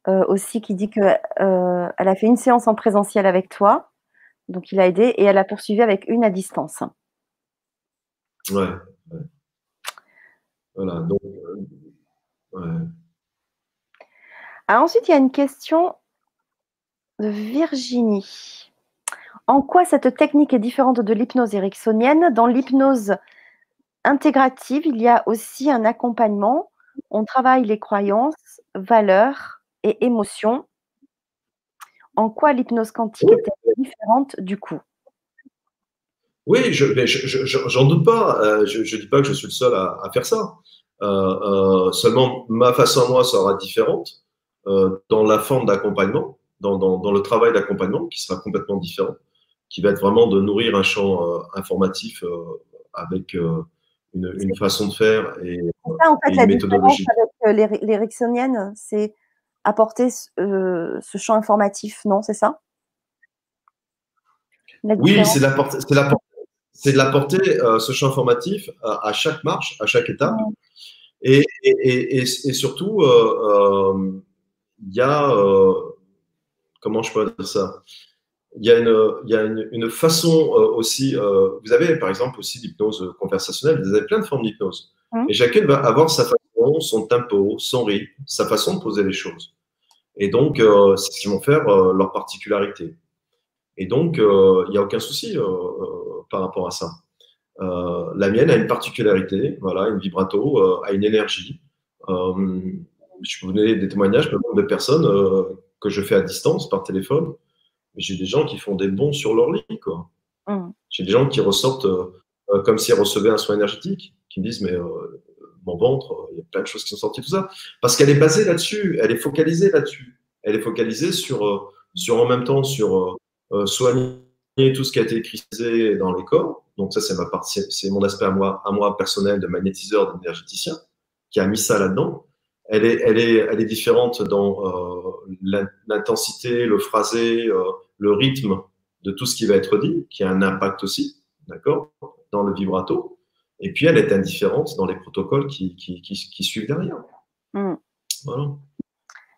euh, aussi, qui dit qu'elle euh, a fait une séance en présentiel avec toi. Donc, il a aidé et elle a poursuivi avec une à distance. Ouais. Voilà. Donc, euh, ensuite, il y a une question de Virginie. En quoi cette technique est différente de l'hypnose ericksonienne? Dans l'hypnose intégrative, il y a aussi un accompagnement. On travaille les croyances, valeurs et émotions en quoi l'hypnose quantique est différente du coup? Oui, je, j'en doute pas. Euh, je ne dis pas que je suis le seul à, faire ça. Euh, seulement, ma façon à moi sera différente dans la forme d'accompagnement, dans, dans, le travail d'accompagnement qui sera complètement différent, qui va être vraiment de nourrir un champ informatif avec une, une, façon de faire et, ça, en fait, la méthodologie. Avec l'éricksonienne, c'est apporter ce champ informatif, non C'est ça? Oui, c'est d'apporter c'est de l'apporter, euh, ce champ informatif, à, chaque marche, à chaque étape. Et, et, et, et, surtout, euh, euh, il y a, comment je peux dire ça? Il y a une, y a une, une façon aussi, vous avez par exemple aussi l'hypnose conversationnelle, vous avez plein de formes d'hypnose. Mmh. Et chacune va avoir sa façon, son tempo, son rythme, sa façon de poser les choses. Et donc, c'est ce qui vont faire leur particularité. Et donc, il n'y a aucun souci par rapport à ça. Euh, la mienne a une particularité, voilà, une vibrato, euh, a une énergie. Euh, je peux vous donner des témoignages de personnes que je fais à distance par téléphone. J'ai des gens qui font des bons sur leur lit. Quoi. Mmh. J'ai des gens qui ressortent comme s'ils recevaient un soin énergétique, qui me disent Mais mon ventre, il y a plein de choses qui sont sorties, tout ça. Parce qu'elle est basée là-dessus, elle est focalisée là-dessus. Elle est focalisée sur, sur en même temps sur soigner tout ce qui a été cristallisé dans les corps. Donc ça, c'est ma partie, c'est mon aspect à moi, à moi personnel de magnétiseur, d'énergéticien, qui a mis ça là-dedans. Elle est, elle est, elle est différente dans euh, l'intensité, le phrasé, euh, le rythme de tout ce qui va être dit, qui a un impact aussi, d'accord, dans le vibrato. Et puis elle est indifférente dans les protocoles qui, qui, qui, suivent derrière. Hmm. Voilà.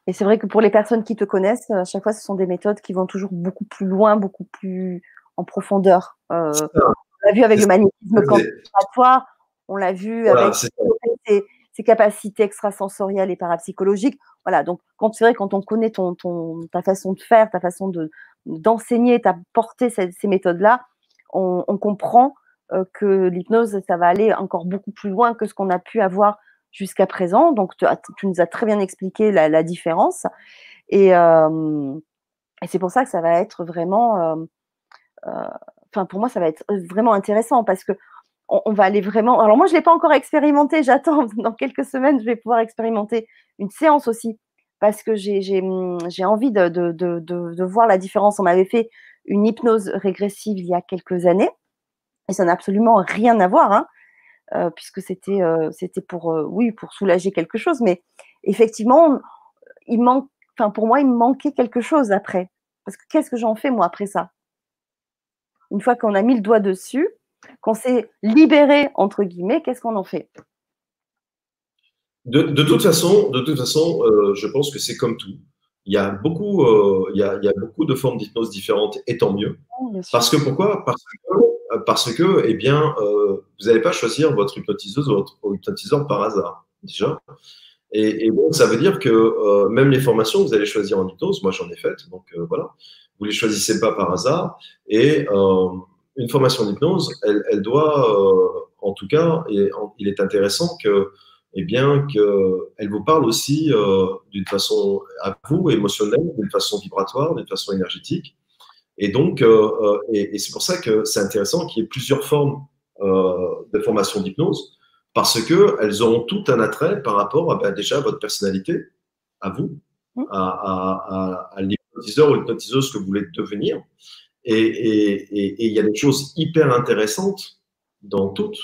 Et c'est vrai que pour les personnes qui te connaissent, à chaque fois, ce sont des méthodes qui vont toujours beaucoup plus loin, beaucoup plus en profondeur. Euh, on l'a vu avec le magnétisme concentratoire, on l'a vu avec ses, capacités extrasensorielles et parapsychologiques. Voilà, donc quand c'est vrai, quand on connaît ton, ton, ta façon de faire, ta façon de d'enseigner, ta portée ces, ces méthodes-là, on, on, comprend euh, que l'hypnose, ça va aller encore beaucoup plus loin que ce qu'on a pu avoir jusqu'à présent. Donc, tu, tu, nous as très bien expliqué la, différence. Et, euh, et c'est pour ça que ça va être vraiment euh, euh, enfin pour moi, ça va être vraiment intéressant parce que on, va aller vraiment. Alors moi, je l'ai pas encore expérimenté. J'attends dans quelques semaines, je vais pouvoir expérimenter une séance aussi parce que j'ai envie de, de, de, de, voir la différence. On m'avait fait une hypnose régressive il y a quelques années et ça n'a absolument rien à voir, hein, euh, puisque c'était euh, c'était pour oui pour soulager quelque chose, mais effectivement, il manque. Enfin pour moi, il me manquait quelque chose après. Parce que qu'est-ce que j'en fais moi après ça? Une fois qu'on a mis le doigt dessus, qu'on s'est libéré, entre guillemets, qu'est-ce qu'on en fait? De, toute façon, de toute façon euh, je pense que c'est comme tout. Il y a beaucoup, euh, il, y a, beaucoup de formes d'hypnose différentes, et tant mieux. parce que pourquoi? Parce que, parce que, eh bien, euh, vous n'allez pas choisir votre hypnotiseuse ou votre hypnotiseur par hasard, déjà. Et, donc, ça veut dire que même les formations que vous allez choisir en hypnose, moi j'en ai faites, donc voilà, vous les choisissez pas par hasard. Et euh, une formation d'hypnose, elle, elle, doit, euh, en tout cas, il est intéressant que, eh bien, qu'elle vous parle aussi euh, d'une façon à vous émotionnelle, d'une façon vibratoire, d'une façon énergétique. Et donc, et, et c'est pour ça que c'est intéressant qu'il y ait plusieurs formes de formation d'hypnose, parce que elles auront tout un attrait par rapport à ben, déjà à votre personnalité, à vous, mmh. à, à, à, à hypnotiseur ou hypnotiseuse que vous voulez devenir. Et il y a des choses hyper intéressantes dans toutes.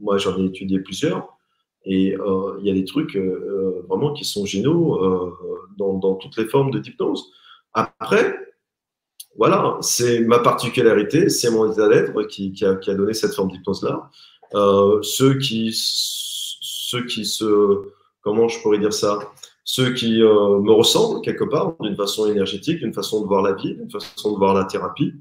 Moi, j'en ai étudié plusieurs. Et euh, il y a des trucs euh, euh, vraiment qui sont géniaux dans, dans, toutes les formes de hypnose. Après, voilà, c'est ma particularité, c'est mon état d'être qui, qui, a, qui, a, donné cette forme d'hypnose-là. ceux, qui, ceux qui se. Comment je pourrais dire ça? Ceux qui euh, me ressemblent quelque part, d'une façon énergétique, d'une façon de voir la vie, d'une façon de voir la thérapie,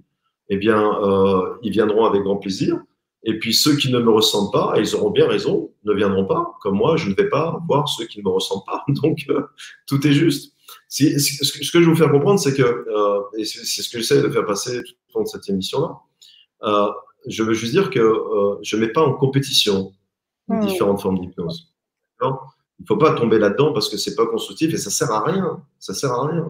eh bien, euh, ils viendront avec grand plaisir. Et puis ceux qui ne me ressemblent pas, et ils auront bien raison, ne viendront pas. Comme moi, je ne vais pas voir ceux qui ne me ressemblent pas. Donc, euh, tout est juste. Si, ce que je veux vous faire comprendre, c'est que, euh, et c'est ce que j'essaie de faire passer tout au long de cette émission-là, euh, je veux juste dire que euh, je ne mets pas en compétition mmh. différentes formes d'hypnose. Il ne faut pas tomber là-dedans parce que c'est pas constructif et ça sert à rien. Ça sert à rien.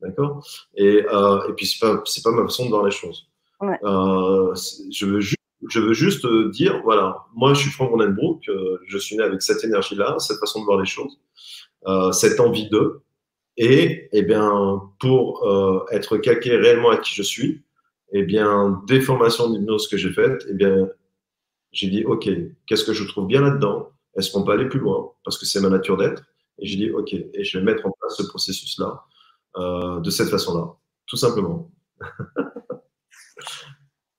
D'accord? Et, et, puis, ce n'est pas, pas, ma façon de voir les choses. je, veux juste, je veux juste dire, voilà, moi je suis Franck Ronenbrook, je suis né avec cette énergie-là, cette façon de voir les choses, cette envie d'eux. Et eh bien, pour être calqué réellement à qui je suis, eh bien, des formations d'hypnose que j'ai faites, eh bien, j'ai dit, OK, qu'est-ce que je trouve bien là-dedans? Est-ce qu'on peut aller plus loin? Parce que c'est ma nature d'être. Et j'ai dit, OK, et je vais mettre en place ce processus-là euh, de cette façon-là, tout simplement.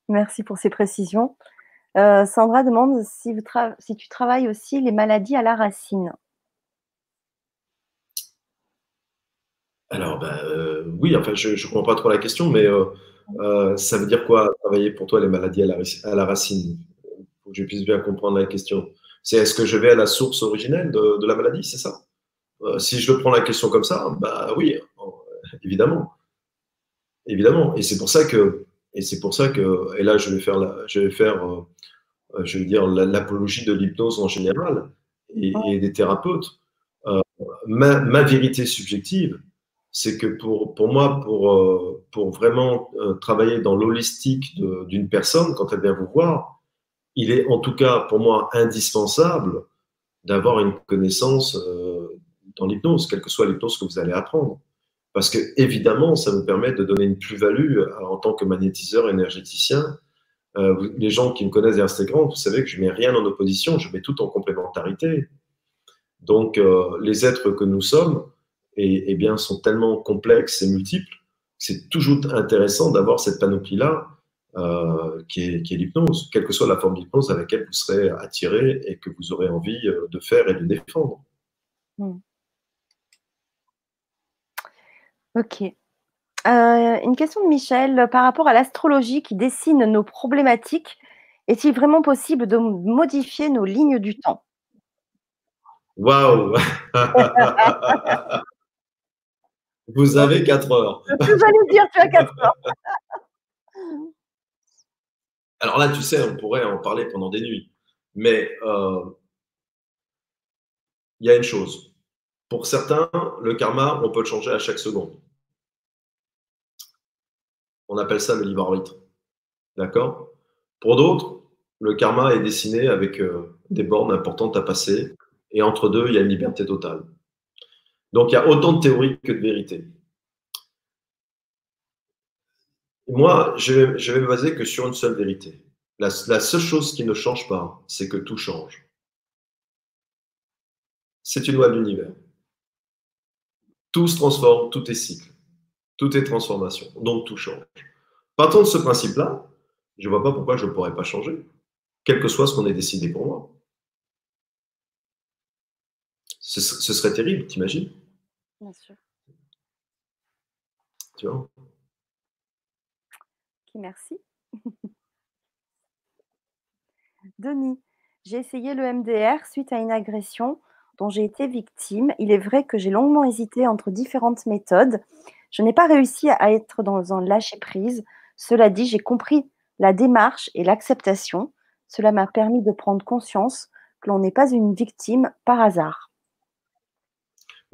Merci pour ces précisions. Euh, Sandra demande si, vous si, tu travailles aussi les maladies à la racine. Alors, ben, euh, oui, enfin, je ne comprends pas trop la question, mais ça veut dire quoi travailler pour toi les maladies à la, à la racine? Pour que je puisse bien comprendre la question. C'est est-ce que je vais à la source originelle de, de la maladie, c'est ça? Euh, si je prends la question comme ça, bah oui, évidemment. Évidemment. Et c'est pour ça que, et c'est pour ça que, et là, je vais faire, je vais faire, euh, je vais dire l'apologie de l'hypnose en général et, des thérapeutes. Euh, ma, vérité subjective, c'est que pour, pour moi, pour, pour vraiment travailler dans l'holistique d'une personne, quand elle vient vous voir, il est en tout cas pour moi indispensable d'avoir une connaissance dans l'hypnose, quelle que soit l'hypnose que vous allez apprendre. Parce que, évidemment, ça nous permet de donner une plus-value euh, en tant que magnétiseur énergéticien. Euh, les gens qui me connaissent d'Instagram, vous savez que je mets rien en opposition, je mets tout en complémentarité. Donc, euh, les êtres que nous sommes et, bien, sont tellement complexes et multiples, c'est toujours intéressant d'avoir cette panoplie-là qui est, l'hypnose, quelle que soit la forme d'hypnose à laquelle vous serez attiré et que vous aurez envie de faire et de défendre. Hmm. Ok. Euh, une question de Michel par rapport à l'astrologie qui dessine nos problématiques. Est-il vraiment possible de modifier nos lignes du temps? Waouh Vous avez 4 heures. J'allais dire, tu as 4 heures. Alors là, tu sais, on pourrait en parler pendant des nuits. Mais euh, il y a une chose. Pour certains, le karma, on peut le changer à chaque seconde. On appelle ça le libre arbitre. D'accord? Pour d'autres, le karma est dessiné avec euh, des bornes importantes à passer. Et entre deux, il y a une liberté totale. Donc, il y a autant de théories que de vérités. Moi, je vais, vais me baser que sur une seule vérité. La, la seule chose qui ne change pas, c'est que tout change. C'est une loi de l'univers. Tout se transforme, tout est cycle. Tout est transformation, donc tout change. Partant de ce principe-là, je ne vois pas pourquoi je ne pourrais pas changer, quel que soit ce qu'on ait décidé pour moi. Ce, serait terrible, t'imagines? Bien sûr. Tu vois? Merci? Denis, j'ai essayé le MDR suite à une agression dont j'ai été victime. Il est vrai que j'ai longuement hésité entre différentes méthodes je n'ai pas réussi à être dans un lâcher-prise. Cela dit, j'ai compris la démarche et l'acceptation. Cela m'a permis de prendre conscience que l'on n'est pas une victime par hasard.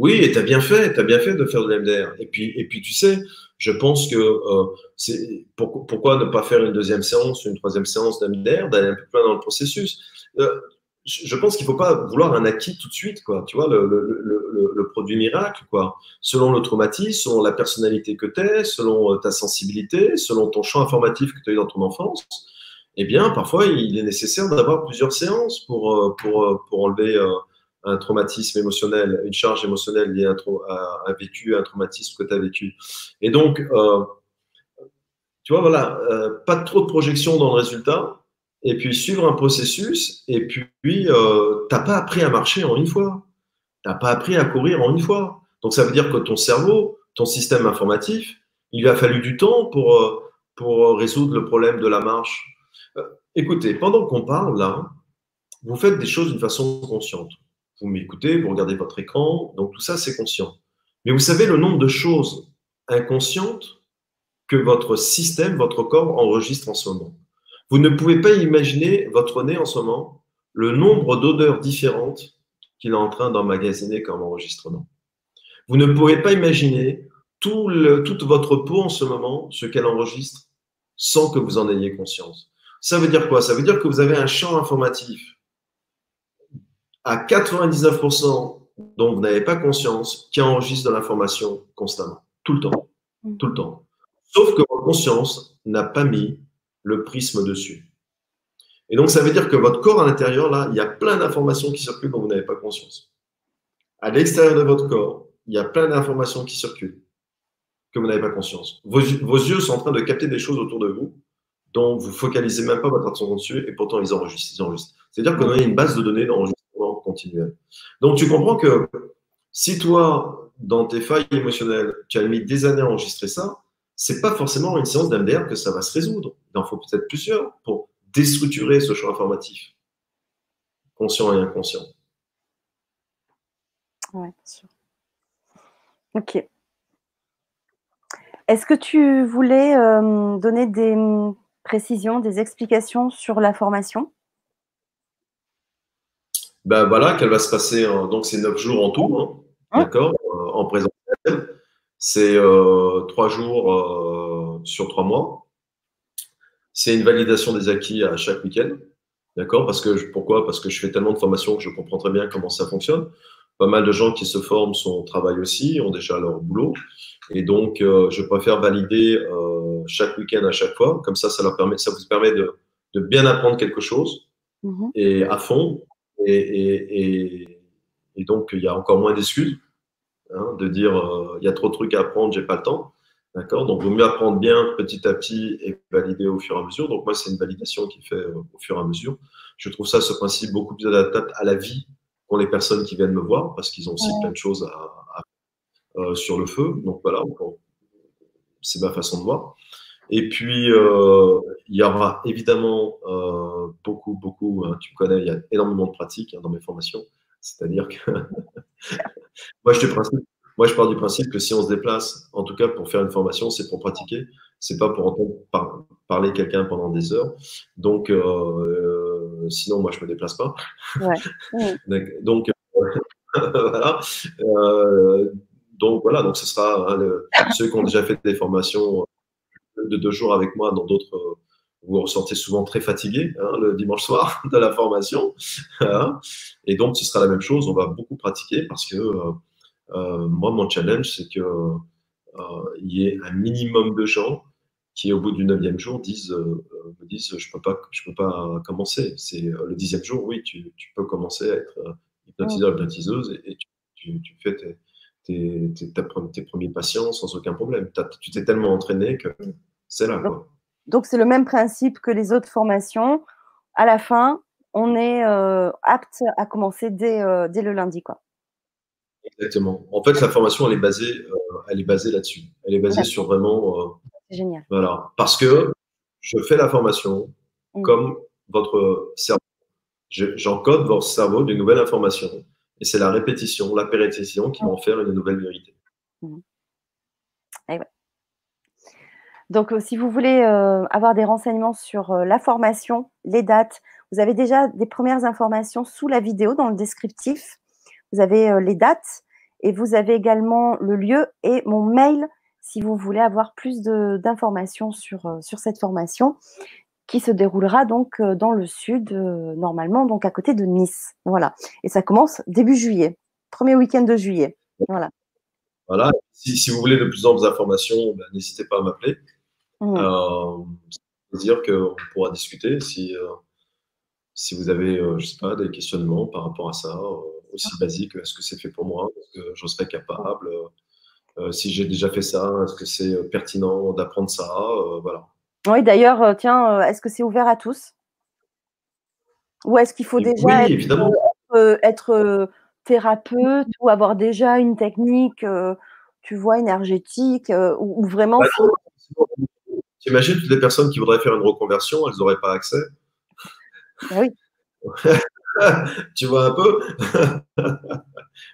Oui, et tu as bien fait, tu bien fait de faire de l'MDR. Et puis, et puis tu sais, je pense que euh, c'est pourquoi ne pas faire une deuxième séance, une troisième séance d'MDR, d'aller un peu plus loin dans le processus? Euh, je pense qu'il ne faut pas vouloir un acquis tout de suite, quoi. Tu vois, le, produit miracle, quoi. Selon le traumatisme, selon la personnalité que tu es, selon euh, ta sensibilité, selon ton champ informatif que tu as eu dans ton enfance, eh bien, parfois, il est nécessaire d'avoir plusieurs séances pour, pour, pour enlever un traumatisme émotionnel, une charge émotionnelle liée à un, vécu, un traumatisme que tu as vécu. Et donc, tu vois, voilà, pas trop de projection dans le résultat, et puis suivre un processus, et puis euh, tu n'as pas appris à marcher en une fois. Tu n'as pas appris à courir en une fois. Donc ça veut dire que ton cerveau, ton système informatif, il lui a fallu du temps pour, euh, pour résoudre le problème de la marche. Euh, écoutez, pendant qu'on parle là, vous faites des choses d'une façon consciente. Vous m'écoutez, vous regardez votre écran, donc tout ça c'est conscient. Mais vous savez le nombre de choses inconscientes que votre système, votre corps enregistre en ce moment. Vous ne pouvez pas imaginer votre nez en ce moment, le nombre d'odeurs différentes qu'il est en train d'emmagasiner comme enregistrement. Vous ne pouvez pas imaginer tout toute votre peau en ce moment, ce qu'elle enregistre sans que vous en ayez conscience. Ça veut dire quoi? Ça veut dire que vous avez un champ informatif à 99% dont vous n'avez pas conscience qui enregistre de l'information constamment, tout le temps, mm. tout le temps. Sauf que votre conscience n'a pas mis le prisme dessus. Et donc, ça veut dire que votre corps à l'intérieur, là, il y a plein d'informations qui circulent dont vous n'avez pas conscience. À l'extérieur de votre corps, il y a plein d'informations qui circulent que vous n'avez pas conscience. Vos, yeux sont en train de capter des choses autour de vous dont vous focalisez même pas votre attention dessus et pourtant ils enregistrent. enregistrent. C'est-à-dire qu'on a une base de données d'enregistrement Donc tu comprends que si toi, dans tes failles émotionnelles, tu as mis des années à enregistrer ça, c'est pas forcément une séance d'MDR que ça va se résoudre. Il en faut peut-être plusieurs pour déstructurer ce champ informatif, conscient et inconscient. Oui, bien sûr. Ok. Est-ce que tu voulais euh, donner des précisions, des explications sur la formation? Ben voilà, qu'elle va se passer, donc c'est neuf jours en tout, hein, hein d'accord, euh, en présentiel. C'est euh, trois jours sur trois mois. C'est une validation des acquis à chaque week-end, d'accord Parce que pourquoi? Parce que je fais tellement de formations que je comprends très bien comment ça fonctionne. Pas mal de gens qui se forment sont travail aussi, ont déjà leur boulot. Et donc, euh, je préfère valider euh, chaque week-end à chaque fois. Comme ça, ça, leur permet, ça vous permet de, de bien apprendre quelque chose mm-hmm. et à fond. Et, et, et, donc, il y a encore moins d'excuses hein, de dire euh, il y a trop de trucs à apprendre, j'ai pas le temps. D'accord? Donc, il vaut mieux apprendre bien petit à petit et valider au fur et à mesure. Donc, moi, c'est une validation qui fait au fur et à mesure. Je trouve ça, ce principe, beaucoup plus adaptable à la vie qu'ont les personnes qui viennent me voir parce qu'ils ont aussi plein de choses à, à euh, sur le feu. Donc voilà, c'est ma façon de voir. Et puis, euh, il y aura évidemment euh, beaucoup, beaucoup, hein, tu me connais, il y a énormément de pratiques hein, dans mes formations. C'est-à-dire que moi, je moi, je pars du principe que si on se déplace, en tout cas pour faire une formation, c'est pour pratiquer, c'est pas pour entendre parler quelqu'un pendant des heures. Donc, sinon, moi, je me déplace pas. Donc, voilà. Donc voilà, donc ce sera hein, ceux qui ont déjà fait des formations de deux jours avec moi, dans d'autres, euh, vous ressortez souvent très fatigué hein, le dimanche soir de la formation. Hein. et donc ce sera la même chose, on va beaucoup pratiquer parce que euh, euh, moi, mon challenge, c'est qu'il y ait un minimum de gens qui, au bout du neuvième jour, disent, me disent je ne peux, pas, peux pas commencer. C'est le dixième jour, oui, tu, peux commencer à être hypnotiseur, hypnotiseuse et, tu, tu, fais tes, tes, tes, premiers patients sans aucun problème. Tu t'es tellement entraîné que c'est là. Donc, c'est le même principe que les autres formations. À la fin, on est euh, apte à commencer dès, euh, dès, le lundi. Quoi. Exactement. En fait, la formation, elle est basée, euh, elle est basée là-dessus. Elle est basée sur vraiment. c'est génial. Voilà. Parce que je fais la formation mm. comme votre cerveau. J'encode votre cerveau d'une nouvelle information et c'est la répétition, la répétition qui va en faire une nouvelle vérité. Mmh. Eh Donc, euh, si vous voulez euh, avoir des renseignements sur euh, la formation, les dates, vous avez déjà des premières informations sous la vidéo dans le descriptif. Vous avez les dates et vous avez également le lieu et mon mail si vous voulez avoir plus d'informations sur, sur cette formation qui se déroulera donc euh, dans le sud, euh, normalement, donc à côté de Nice. Voilà. Et ça commence début juillet, premier week-end de juillet. Voilà. Voilà. Si, vous voulez de plus amples informations, ben, n'hésitez pas à m'appeler. Mmh. Euh, dire qu'on pourra discuter si, euh, si vous avez, je sais pas, des questionnements par rapport à ça, aussi ah. basique, est-ce que c'est fait pour moi, est-ce que j'en serais capable, si j'ai déjà fait ça, est-ce que c'est pertinent d'apprendre ça, voilà. Oui, d'ailleurs, euh, tiens, euh, est-ce que c'est ouvert à tous? Ou est-ce qu'il faut déjà être, euh, thérapeute ou avoir déjà une technique, tu vois, énergétique ou, vraiment bah T'imagines toutes les personnes qui voudraient faire une reconversion, elles n'auraient pas accès. Bah oui. tu vois un peu?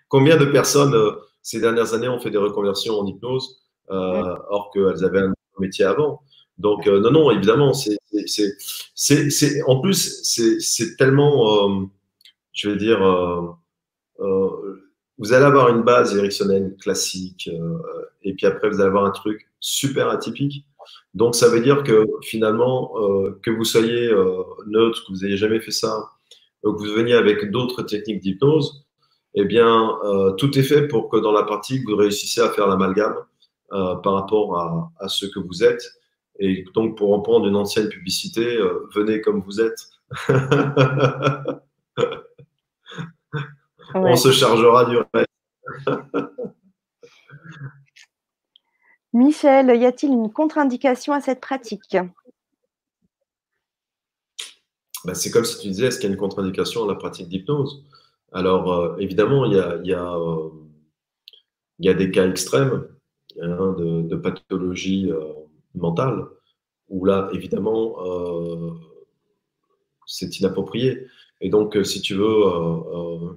Combien de personnes ces dernières années ont fait des reconversions en hypnose alors qu'elles avaient un métier avant? Donc, euh, non, non, évidemment, c'est, c'est, en plus, c'est tellement, euh, je vais dire, euh, vous allez avoir une base ericksonienne classique, et puis après, vous allez avoir un truc super atypique. Donc, ça veut dire que finalement, que vous soyez neutre, que vous n'ayez jamais fait ça, que vous veniez avec d'autres techniques d'hypnose, eh bien, tout est fait pour que dans la pratique, vous réussissiez à faire l'amalgame par rapport à, ce que vous êtes. Et donc, pour reprendre une ancienne publicité, venez comme vous êtes. On se chargera du reste. Michel, y a-t-il une contre-indication à cette pratique? Ben, C'est comme si tu disais, est-ce qu'il y a une contre-indication à la pratique d'hypnose? Alors, euh, évidemment, il y a, y, euh, y a, des cas extrêmes hein, de, de, pathologie euh, mentale, où là, évidemment, c'est inapproprié. Et donc, si tu veux,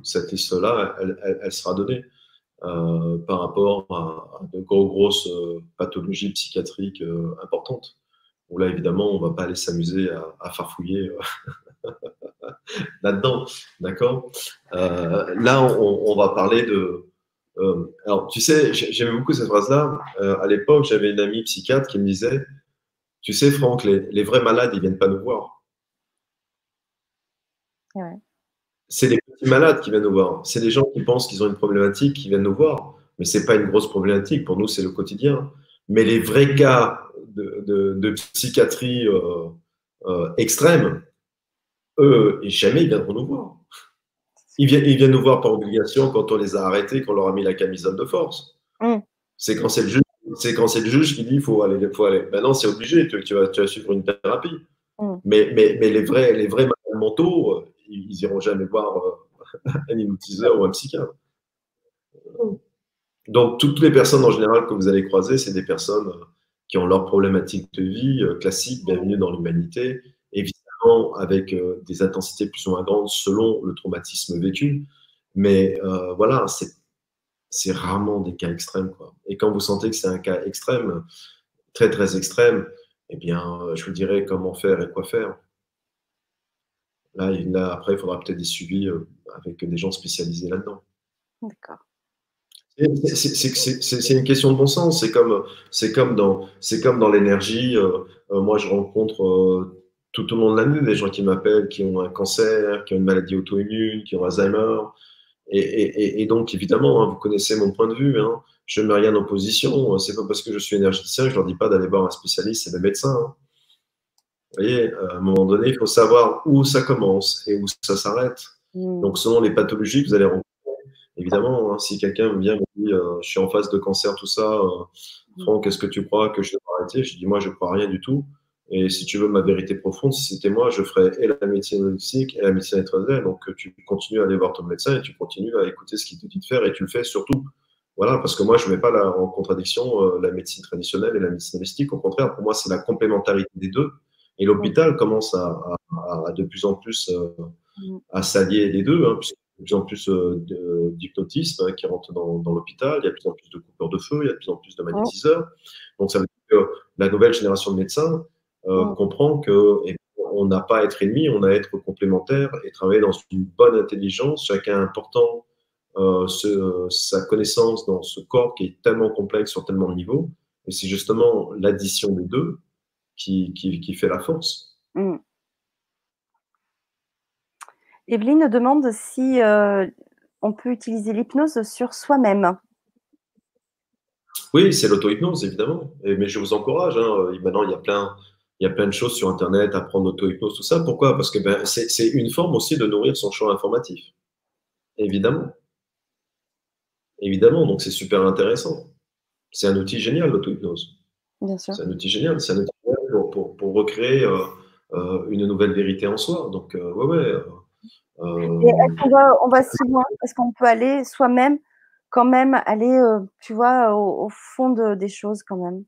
cette liste-là, elle, sera donnée. Euh, par rapport à, de grosses euh, pathologies psychiatriques euh, importantes. Où là, évidemment, on ne va pas aller s'amuser à, farfouiller là-dedans. D'accord? Là, on, va parler de. Alors, tu sais, j'aimais beaucoup cette phrase-là. à l'époque, j'avais une amie psychiatre qui me disait Tu sais, Franck, les, les vrais malades, ils ne viennent pas nous voir. Ouais c'est les petits malades qui viennent nous voir. C'est les gens qui pensent qu'ils ont une problématique qui viennent nous voir. Mais ce n'est pas une grosse problématique. Pour nous, c'est le quotidien. Mais les vrais cas de, psychiatrie euh, euh, extrême, eux, jamais ils viendront nous voir. Ils viennent, ils viennent nous voir par obligation quand on les a arrêtés, qu'on leur a mis la camisole de force. Mm. C'est quand c'est le juge. C'est quand c'est le juge qui dit il faut aller, faut aller. Maintenant, c'est obligé, tu, tu, vas, tu vas suivre une thérapie. Mm. Mais, mais, mais les vrais, les vrais malades mentaux, ils iront jamais voir euh, un hypnotiseur ou un psychiatre. Donc, toutes les personnes en général que vous allez croiser, c'est des personnes euh, qui ont leurs problématiques de vie euh, classiques, bienvenue dans l'humanité, avec des intensités plus ou moins grandes selon le traumatisme vécu. Mais voilà, c'est rarement des cas extrêmes. Quoi. Et quand vous sentez que c'est un cas extrême, très très extrême, eh bien, je vous dirai comment faire et quoi faire. Là, après, il faudra peut-être des suivis euh, avec des gens spécialisés là-dedans. D'accord. C'est une question de bon sens. C'est comme, comme dans, comme dans l'énergie. Euh, euh, moi, je rencontre tout au long de l'année des gens qui m'appellent, qui ont un cancer, qui ont une maladie auto-immune, qui ont Alzheimer. Et, donc, évidemment, hein, vous connaissez mon point de vue. Hein. je ne mets rien en opposition. C'est pas parce que je suis énergéticien que je leur dis pas d'aller voir un spécialiste et un médecin. Hein. Vous voyez, euh, à un moment donné, il faut savoir où ça commence et où ça s'arrête. Mm. Donc, selon les pathologies que vous allez rencontrer, évidemment, si quelqu'un vient me dit euh, Je suis en phase de cancer, tout ça, euh. Franck, est-ce que tu crois que je dois arrêter? Je dis Moi, je ne crois rien du tout. Et si tu veux ma vérité profonde, si c'était moi, je ferais et la médecine holistique et la médecine traditionnelle. Donc, tu continues à aller voir ton médecin et tu continues à écouter ce qu'il te dit de faire et tu le fais surtout. Voilà, parce que moi, je ne mets pas en contradiction la médecine traditionnelle et la médecine holistique. Au contraire, pour moi, c'est la complémentarité des deux. Et l'hôpital commence à, de plus en plus euh, mm. à s'allier les deux, hein, puisqu'il y a de plus en plus euh, d'hypnotisme hein, qui rentre dans, l'hôpital, il y a de plus en plus de coupeurs de feu, il y a de plus en plus de magnétiseurs. Donc ça veut dire que la nouvelle génération de médecins euh, comprend que eh on n'a pas à être ennemi, on a à être complémentaire et travailler dans une bonne intelligence, chacun important sa connaissance dans ce corps qui est tellement complexe sur tellement de niveaux. Et c'est justement l'addition des deux qui, fait la force. Mm. Evelyne demande si euh, on peut utiliser l'hypnose sur soi-même. Oui, c'est l'auto-hypnose, évidemment. mais je vous encourage. Hein. Maintenant, il y, a plein, il y a plein de choses sur Internet, apprendre l'auto-hypnose, tout ça. Pourquoi? Parce que ben, c'est une forme aussi de nourrir son champ informatif. Évidemment. Évidemment, donc c'est super intéressant. C'est un outil génial, l'auto-hypnose. Bien sûr. C'est un outil génial. C'est un outil pour, pour, recréer euh, euh, une nouvelle vérité en soi. Donc, euh, ouais, ouais. est-ce qu'on va, on va si loin? Est-ce qu'on peut aller soi-même, quand même, aller, tu vois, au, fond des choses, quand même?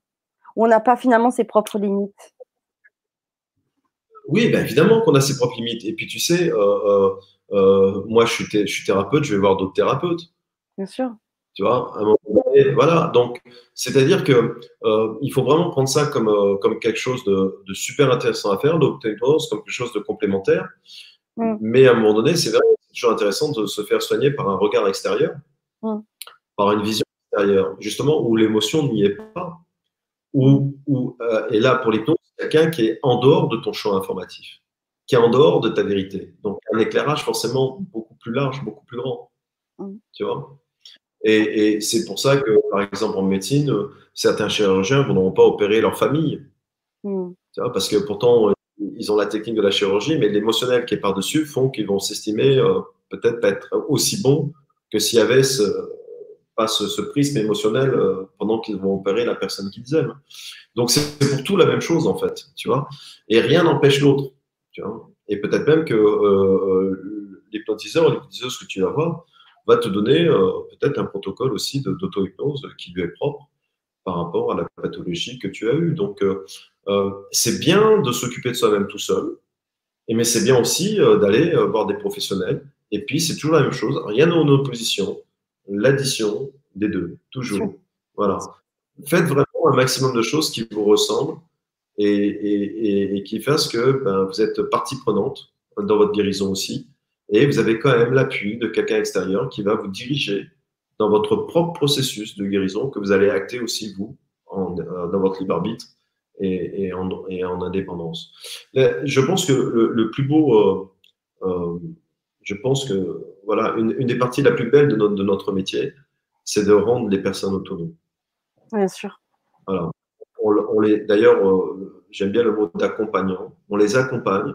Où on n'a pas finalement ses propres limites oui, ben évidemment qu'on a ses propres limites. Et puis tu sais, moi je suis, je suis, thérapeute, je vais voir d'autres thérapeutes. Bien sûr. Tu vois, à un moment donné, voilà. Donc, c'est-à-dire que euh, il faut vraiment prendre ça comme, euh, comme quelque chose de, de, super intéressant à faire, d'obtenir comme quelque chose de complémentaire. Mm. Mais à un moment donné, c'est vrai c'est toujours intéressant de se faire soigner par un regard extérieur, mm. par une vision extérieure, justement où l'émotion n'y est pas. Ou, ou euh, et là, pour l'hypnose, quelqu'un qui est en dehors de ton champ informatif, qui est en dehors de ta vérité. Donc, un éclairage forcément beaucoup plus large, beaucoup plus grand. Mm. Tu vois? Et, et c'est pour ça que, par exemple, en médecine, certains chirurgiens ne voudront pas opérer leur famille. Mm. Tu vois, parce que pourtant, ils ont la technique de la chirurgie, mais l'émotionnel qui est par-dessus font qu'ils vont s'estimer euh, peut-être pas être aussi bons que s'il y avait ce, ce, prisme émotionnel euh, pendant qu'ils vont opérer la personne qu'ils aiment. Donc c'est pour tout la même chose en fait, tu vois. Et rien n'empêche l'autre. Et peut-être même que euh, l'hypnotiseur ou l'hypnotiseuse que tu vas voir va te donner peut-être un protocole aussi d'auto-hypnose qui lui est propre par rapport à la pathologie que tu as eue. Donc, euh, c'est bien de s'occuper de soi-même tout seul, mais c'est bien aussi euh, d'aller euh, voir des professionnels. Et puis, c'est toujours la même chose, rien en opposition, l'addition des deux, toujours. Voilà. Faites vraiment un maximum de choses qui vous ressemblent et, qui fassent que ben, vous êtes partie prenante dans votre guérison aussi. Et vous avez quand même l'appui de quelqu'un extérieur qui va vous diriger dans votre propre processus de guérison que vous allez acter aussi vous dans votre libre arbitre et, en, indépendance. je pense que le, plus beau, euh, euh, je pense que voilà, une, des parties la plus belle de notre, de notre métier, c'est de rendre les personnes autonomes. Bien sûr. Voilà. On, les, d'ailleurs, euh, j'aime bien le mot d'accompagnant. On les accompagne,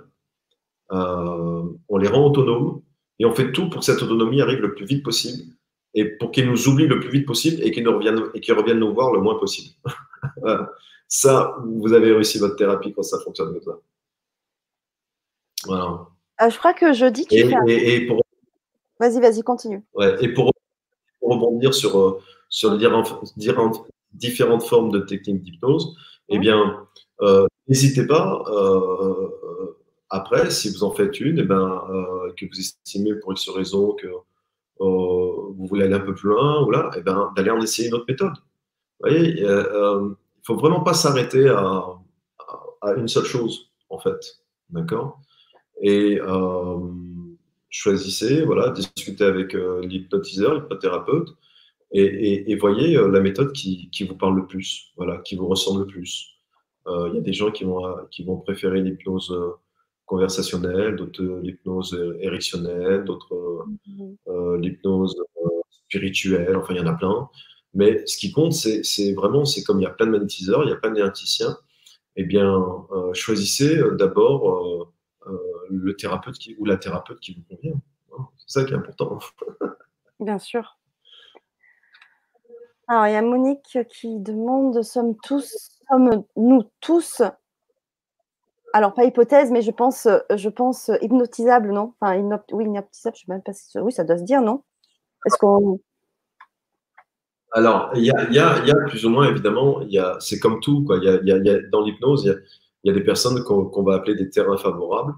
on les rend autonomes et on fait tout pour que cette autonomie arrive le plus vite possible et pour qu'ils nous oublient le plus vite possible et qu'ils reviennent, et qu'ils reviennent nous voir le moins possible. Ça, vous avez réussi votre thérapie quand ça fonctionne comme ça. Voilà. Euh, je crois que jeudi, tu et, et, pour... Vas-y, vas-y, continue. Ouais, et pour, rebondir sur, euh, sur différentes, différentes formes de techniques d'hypnose, eh bien, euh, n'hésitez pas, après, si vous en faites une, eh ben, que vous estimez pour X raison que vous voulez aller un peu plus loin, ou là, eh ben, d'aller en essayer une autre méthode. Vous voyez, faut vraiment pas s'arrêter à, à, une seule chose, en fait. D'accord? Et euh, choisissez, voilà, discutez avec euh, l'hypnotiseur, l'hypnothérapeute, et, et, voyez euh, la méthode qui, qui, vous parle le plus, voilà, qui vous ressemble le plus. Il y a des gens qui vont, qui vont préférer l'hypnose conversationnelle, d'autres l'hypnose érectionnelle, d'autres mm-hmm. l'hypnose spirituelle, enfin il y en a plein. Mais ce qui compte, c'est vraiment, c'est comme il y a plein de magnétiseurs, il y a plein d'énergéticiens, eh bien, euh, choisissez euh, d'abord euh, le thérapeute qui, ou la thérapeute qui vous convient. C'est ça qui est important. Bien sûr. Alors, il y a Monique qui demande sommes tous, sommes nous tous, alors pas hypothèse, mais je pense, je pense hypnotisable, non? Enfin, oui, hypnotisable, je ne sais même pas si. Oui, ça doit se dire, non? Est-ce qu'on alors, il y a, plus ou moins, évidemment, c'est comme tout. Quoi. dans l'hypnose, il y, a, des personnes qu'on, va appeler des terrains favorables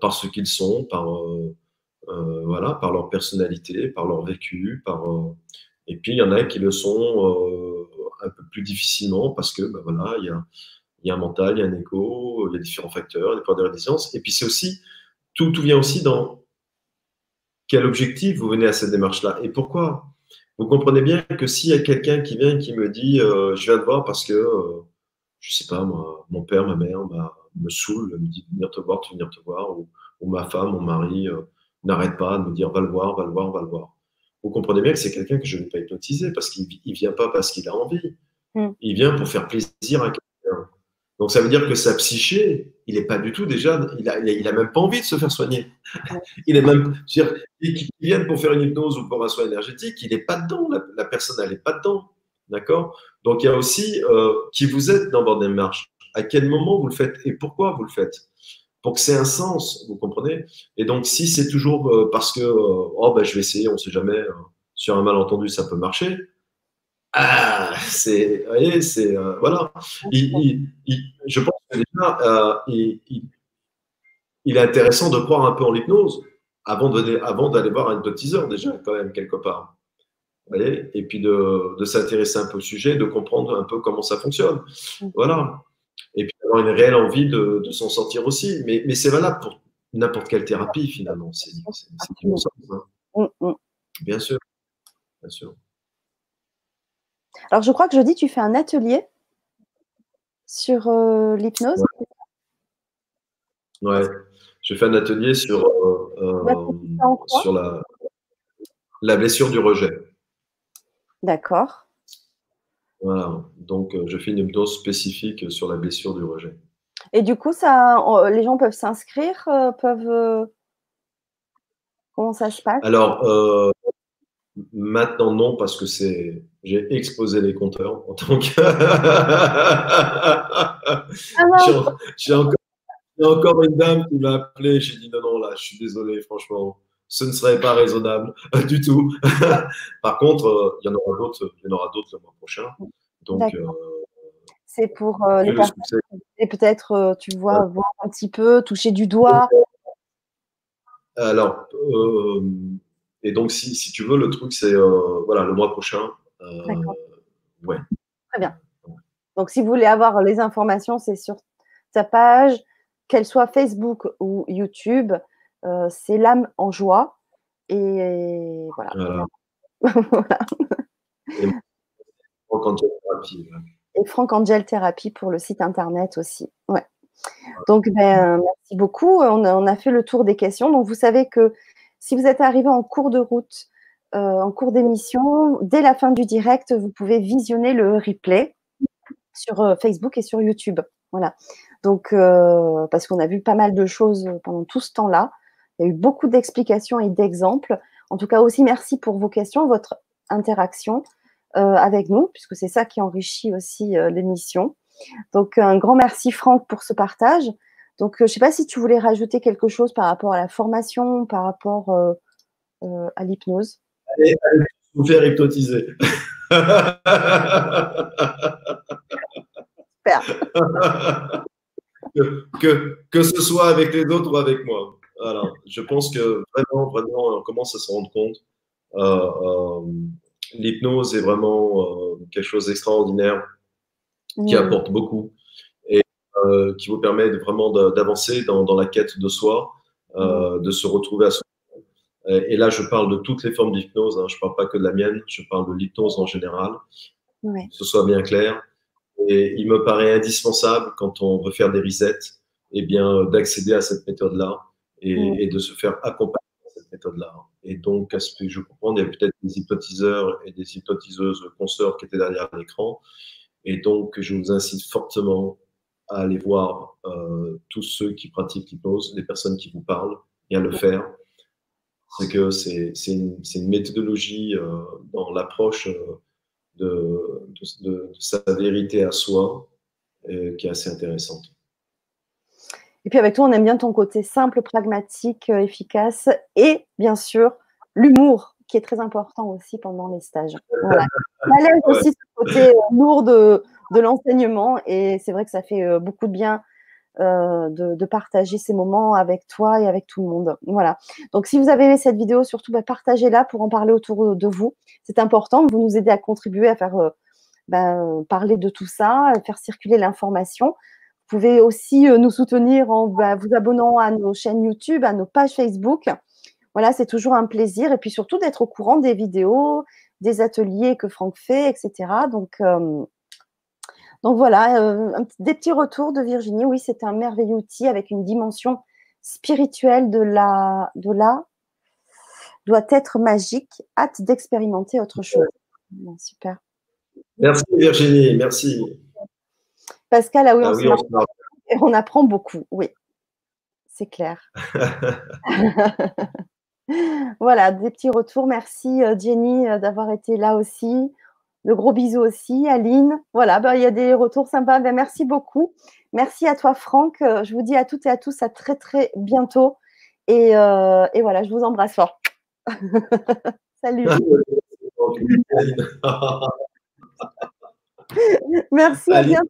par ce qu'ils sont, par, euh, euh, voilà, par leur personnalité, par leur vécu. Par, et puis, il y en a qui le sont un peu plus difficilement parce que, ben voilà, il y a, un mental, il y a un écho, il y a différents facteurs, des points de résistance. Et puis, c'est aussi, tout, tout vient aussi dans quel objectif vous venez à cette démarche-là et pourquoi vous comprenez bien que s'il y a quelqu'un qui vient qui me dit euh, je viens te voir parce que, euh, je sais pas, mon père, ma mère me saoule, me dit de venir te voir, tu venir te voir, ou, ma femme, mon mari euh, n'arrête pas de me dire va le voir, va le voir, va le voir. Vous comprenez bien que c'est quelqu'un que je ne vais pas hypnotiser parce qu'il ne vient pas parce qu'il a envie. Mm. Il vient pour faire plaisir à quelqu'un. Donc ça veut dire que sa psyché, il n'est pas du tout déjà, il a, il a, même pas envie de se faire soigner. il est même, dire, qu'il vienne pour faire une hypnose ou pour un soin énergétique, il n'est pas dedans, la, personne, elle n'est pas dedans. D'accord? Donc il y a aussi euh, qui vous êtes dans votre démarche. À quel moment vous le faites et pourquoi vous le faites? Pour que c'est un sens, vous comprenez? Et donc si c'est toujours euh, parce que, euh, oh ben je vais essayer, on ne sait jamais, sur un malentendu ça peut marcher, ah, c'est, vous voyez, c'est, euh, voilà. je pense que déjà, euh, il, est intéressant de croire un peu en l'hypnose avant, de, avant d'aller voir un hypnotiseur, déjà, quand même, quelque part. Vous voyez? Et puis de, de, s'intéresser un peu au sujet, de comprendre un peu comment ça fonctionne. Voilà. Et puis avoir une réelle envie de, de s'en sortir aussi. Mais, mais c'est valable pour n'importe quelle thérapie, finalement. C'est, c'est, hein. mm, mm. Bien sûr. Bien sûr. Alors, je crois que jeudi, tu fais un atelier. sur euh, l'hypnose. Ouais. Je fais un atelier sur, euh, sur la, la blessure du rejet. D'accord. Voilà. Donc, je fais une hypnose spécifique sur la blessure du rejet. Et du coup, ça, les gens peuvent s'inscrire, peuvent. Comment ça se passe? Alors, maintenant, non, parce que c'est j'ai exposé les compteurs en tant que. Ah j'ai encore, encore, une dame qui m'a appelé. J'ai dit non, non, là, je suis désolé, franchement, ce ne serait pas raisonnable du tout. Par contre, euh, il y en aura d'autres, il y en aura d'autres le mois prochain. Donc, euh, c'est pour euh, les personnes et peut-être, tu vois, voir un petit peu, toucher du doigt. Alors, et donc, si, si, tu veux, le truc, c'est voilà, le mois prochain, ouais. Très bien. Donc, si vous voulez avoir les informations, c'est sur sa page, qu'elle soit Facebook ou YouTube. Euh, c'est l'âme en joie. Et voilà. Et Franck Angel Thérapie. Et Franck Angel Thérapie pour le site internet aussi. Ouais. Donc, ben, merci beaucoup. On a, on a, fait le tour des questions. Donc, vous savez que si vous êtes arrivé en cours de route euh, en cours d'émission. Dès la fin du direct, vous pouvez visionner le replay sur euh, Facebook et sur YouTube. Voilà. Donc, euh, parce qu'on a vu pas mal de choses pendant tout ce temps-là. Il y a eu beaucoup d'explications et d'exemples. En tout cas, aussi merci pour vos questions, votre interaction avec nous, puisque c'est ça qui enrichit aussi l'émission. Donc, un grand merci, Franck, pour ce partage. Donc, je ne sais pas si tu voulais rajouter quelque chose par rapport à la formation, par rapport à l'hypnose. Allez, allez vous faire hypnotiser. que, que, ce soit avec les autres ou avec moi. Je pense que vraiment, vraiment, on commence à se rendre compte. Euh, euh, l'hypnose est vraiment euh, quelque chose d'extraordinaire qui apporte beaucoup et qui vous permet vraiment d'avancer dans, dans, la quête de soi, de se retrouver à soi et là, je parle de toutes les formes d'hypnose. Hein. Je ne parle pas que de la mienne, je parle de l'hypnose en général. Que ce soit bien clair. Et il me paraît indispensable, quand on veut faire des resets, eh bien, d'accéder à cette méthode-là et, de se faire accompagner par cette méthode-là. Et donc, à ce que je comprends, il y avait peut-être des hypnotiseurs et des hypnotiseuses consorts qui étaient derrière l'écran. Et donc, je vous incite fortement à aller voir euh, tous ceux qui pratiquent l'hypnose, les personnes qui vous parlent, et à le faire c'est que c'est une, une, méthodologie euh, dans l'approche euh, de, de, sa vérité à soi qui est assez intéressante. Et puis avec toi, on aime bien ton côté simple, pragmatique, efficace et bien sûr l'humour qui est très important aussi pendant les stages. Voilà. Ça aussi ce côté lourd de, de l'enseignement et c'est vrai que ça fait beaucoup de bien euh, de, partager ces moments avec toi et avec tout le monde. Voilà. Donc, si vous avez aimé cette vidéo, surtout bah, partagez-la pour en parler autour de vous. C'est important. Vous nous aidez à contribuer à faire euh, bah, parler de tout ça, à faire circuler l'information. Vous pouvez aussi euh, nous soutenir en bah, vous abonnant à nos chaînes YouTube, à nos pages Facebook. Voilà, c'est toujours un plaisir. Et puis surtout d'être au courant des vidéos, des ateliers que Franck fait, etc. Donc, donc voilà, euh, des petits retours de Virginie. Oui, c'est un merveilleux outil avec une dimension spirituelle de la, de la doit être magique. Hâte d'expérimenter autre chose. super. Merci Virginie, merci. Pascal, ah oui, ah on, on, apprend beaucoup, oui, c'est clair. voilà, des petits retours. Merci euh, Jenny euh, d'avoir été là aussi. De gros bisous aussi, Aline. Voilà, bah, il y a des retours sympas. Ben, merci beaucoup. Merci à toi, Franck. Euh, je vous dis à toutes et à tous à très, très bientôt. Et, euh, voilà, je vous embrasse fort. Salut. merci, à bientôt.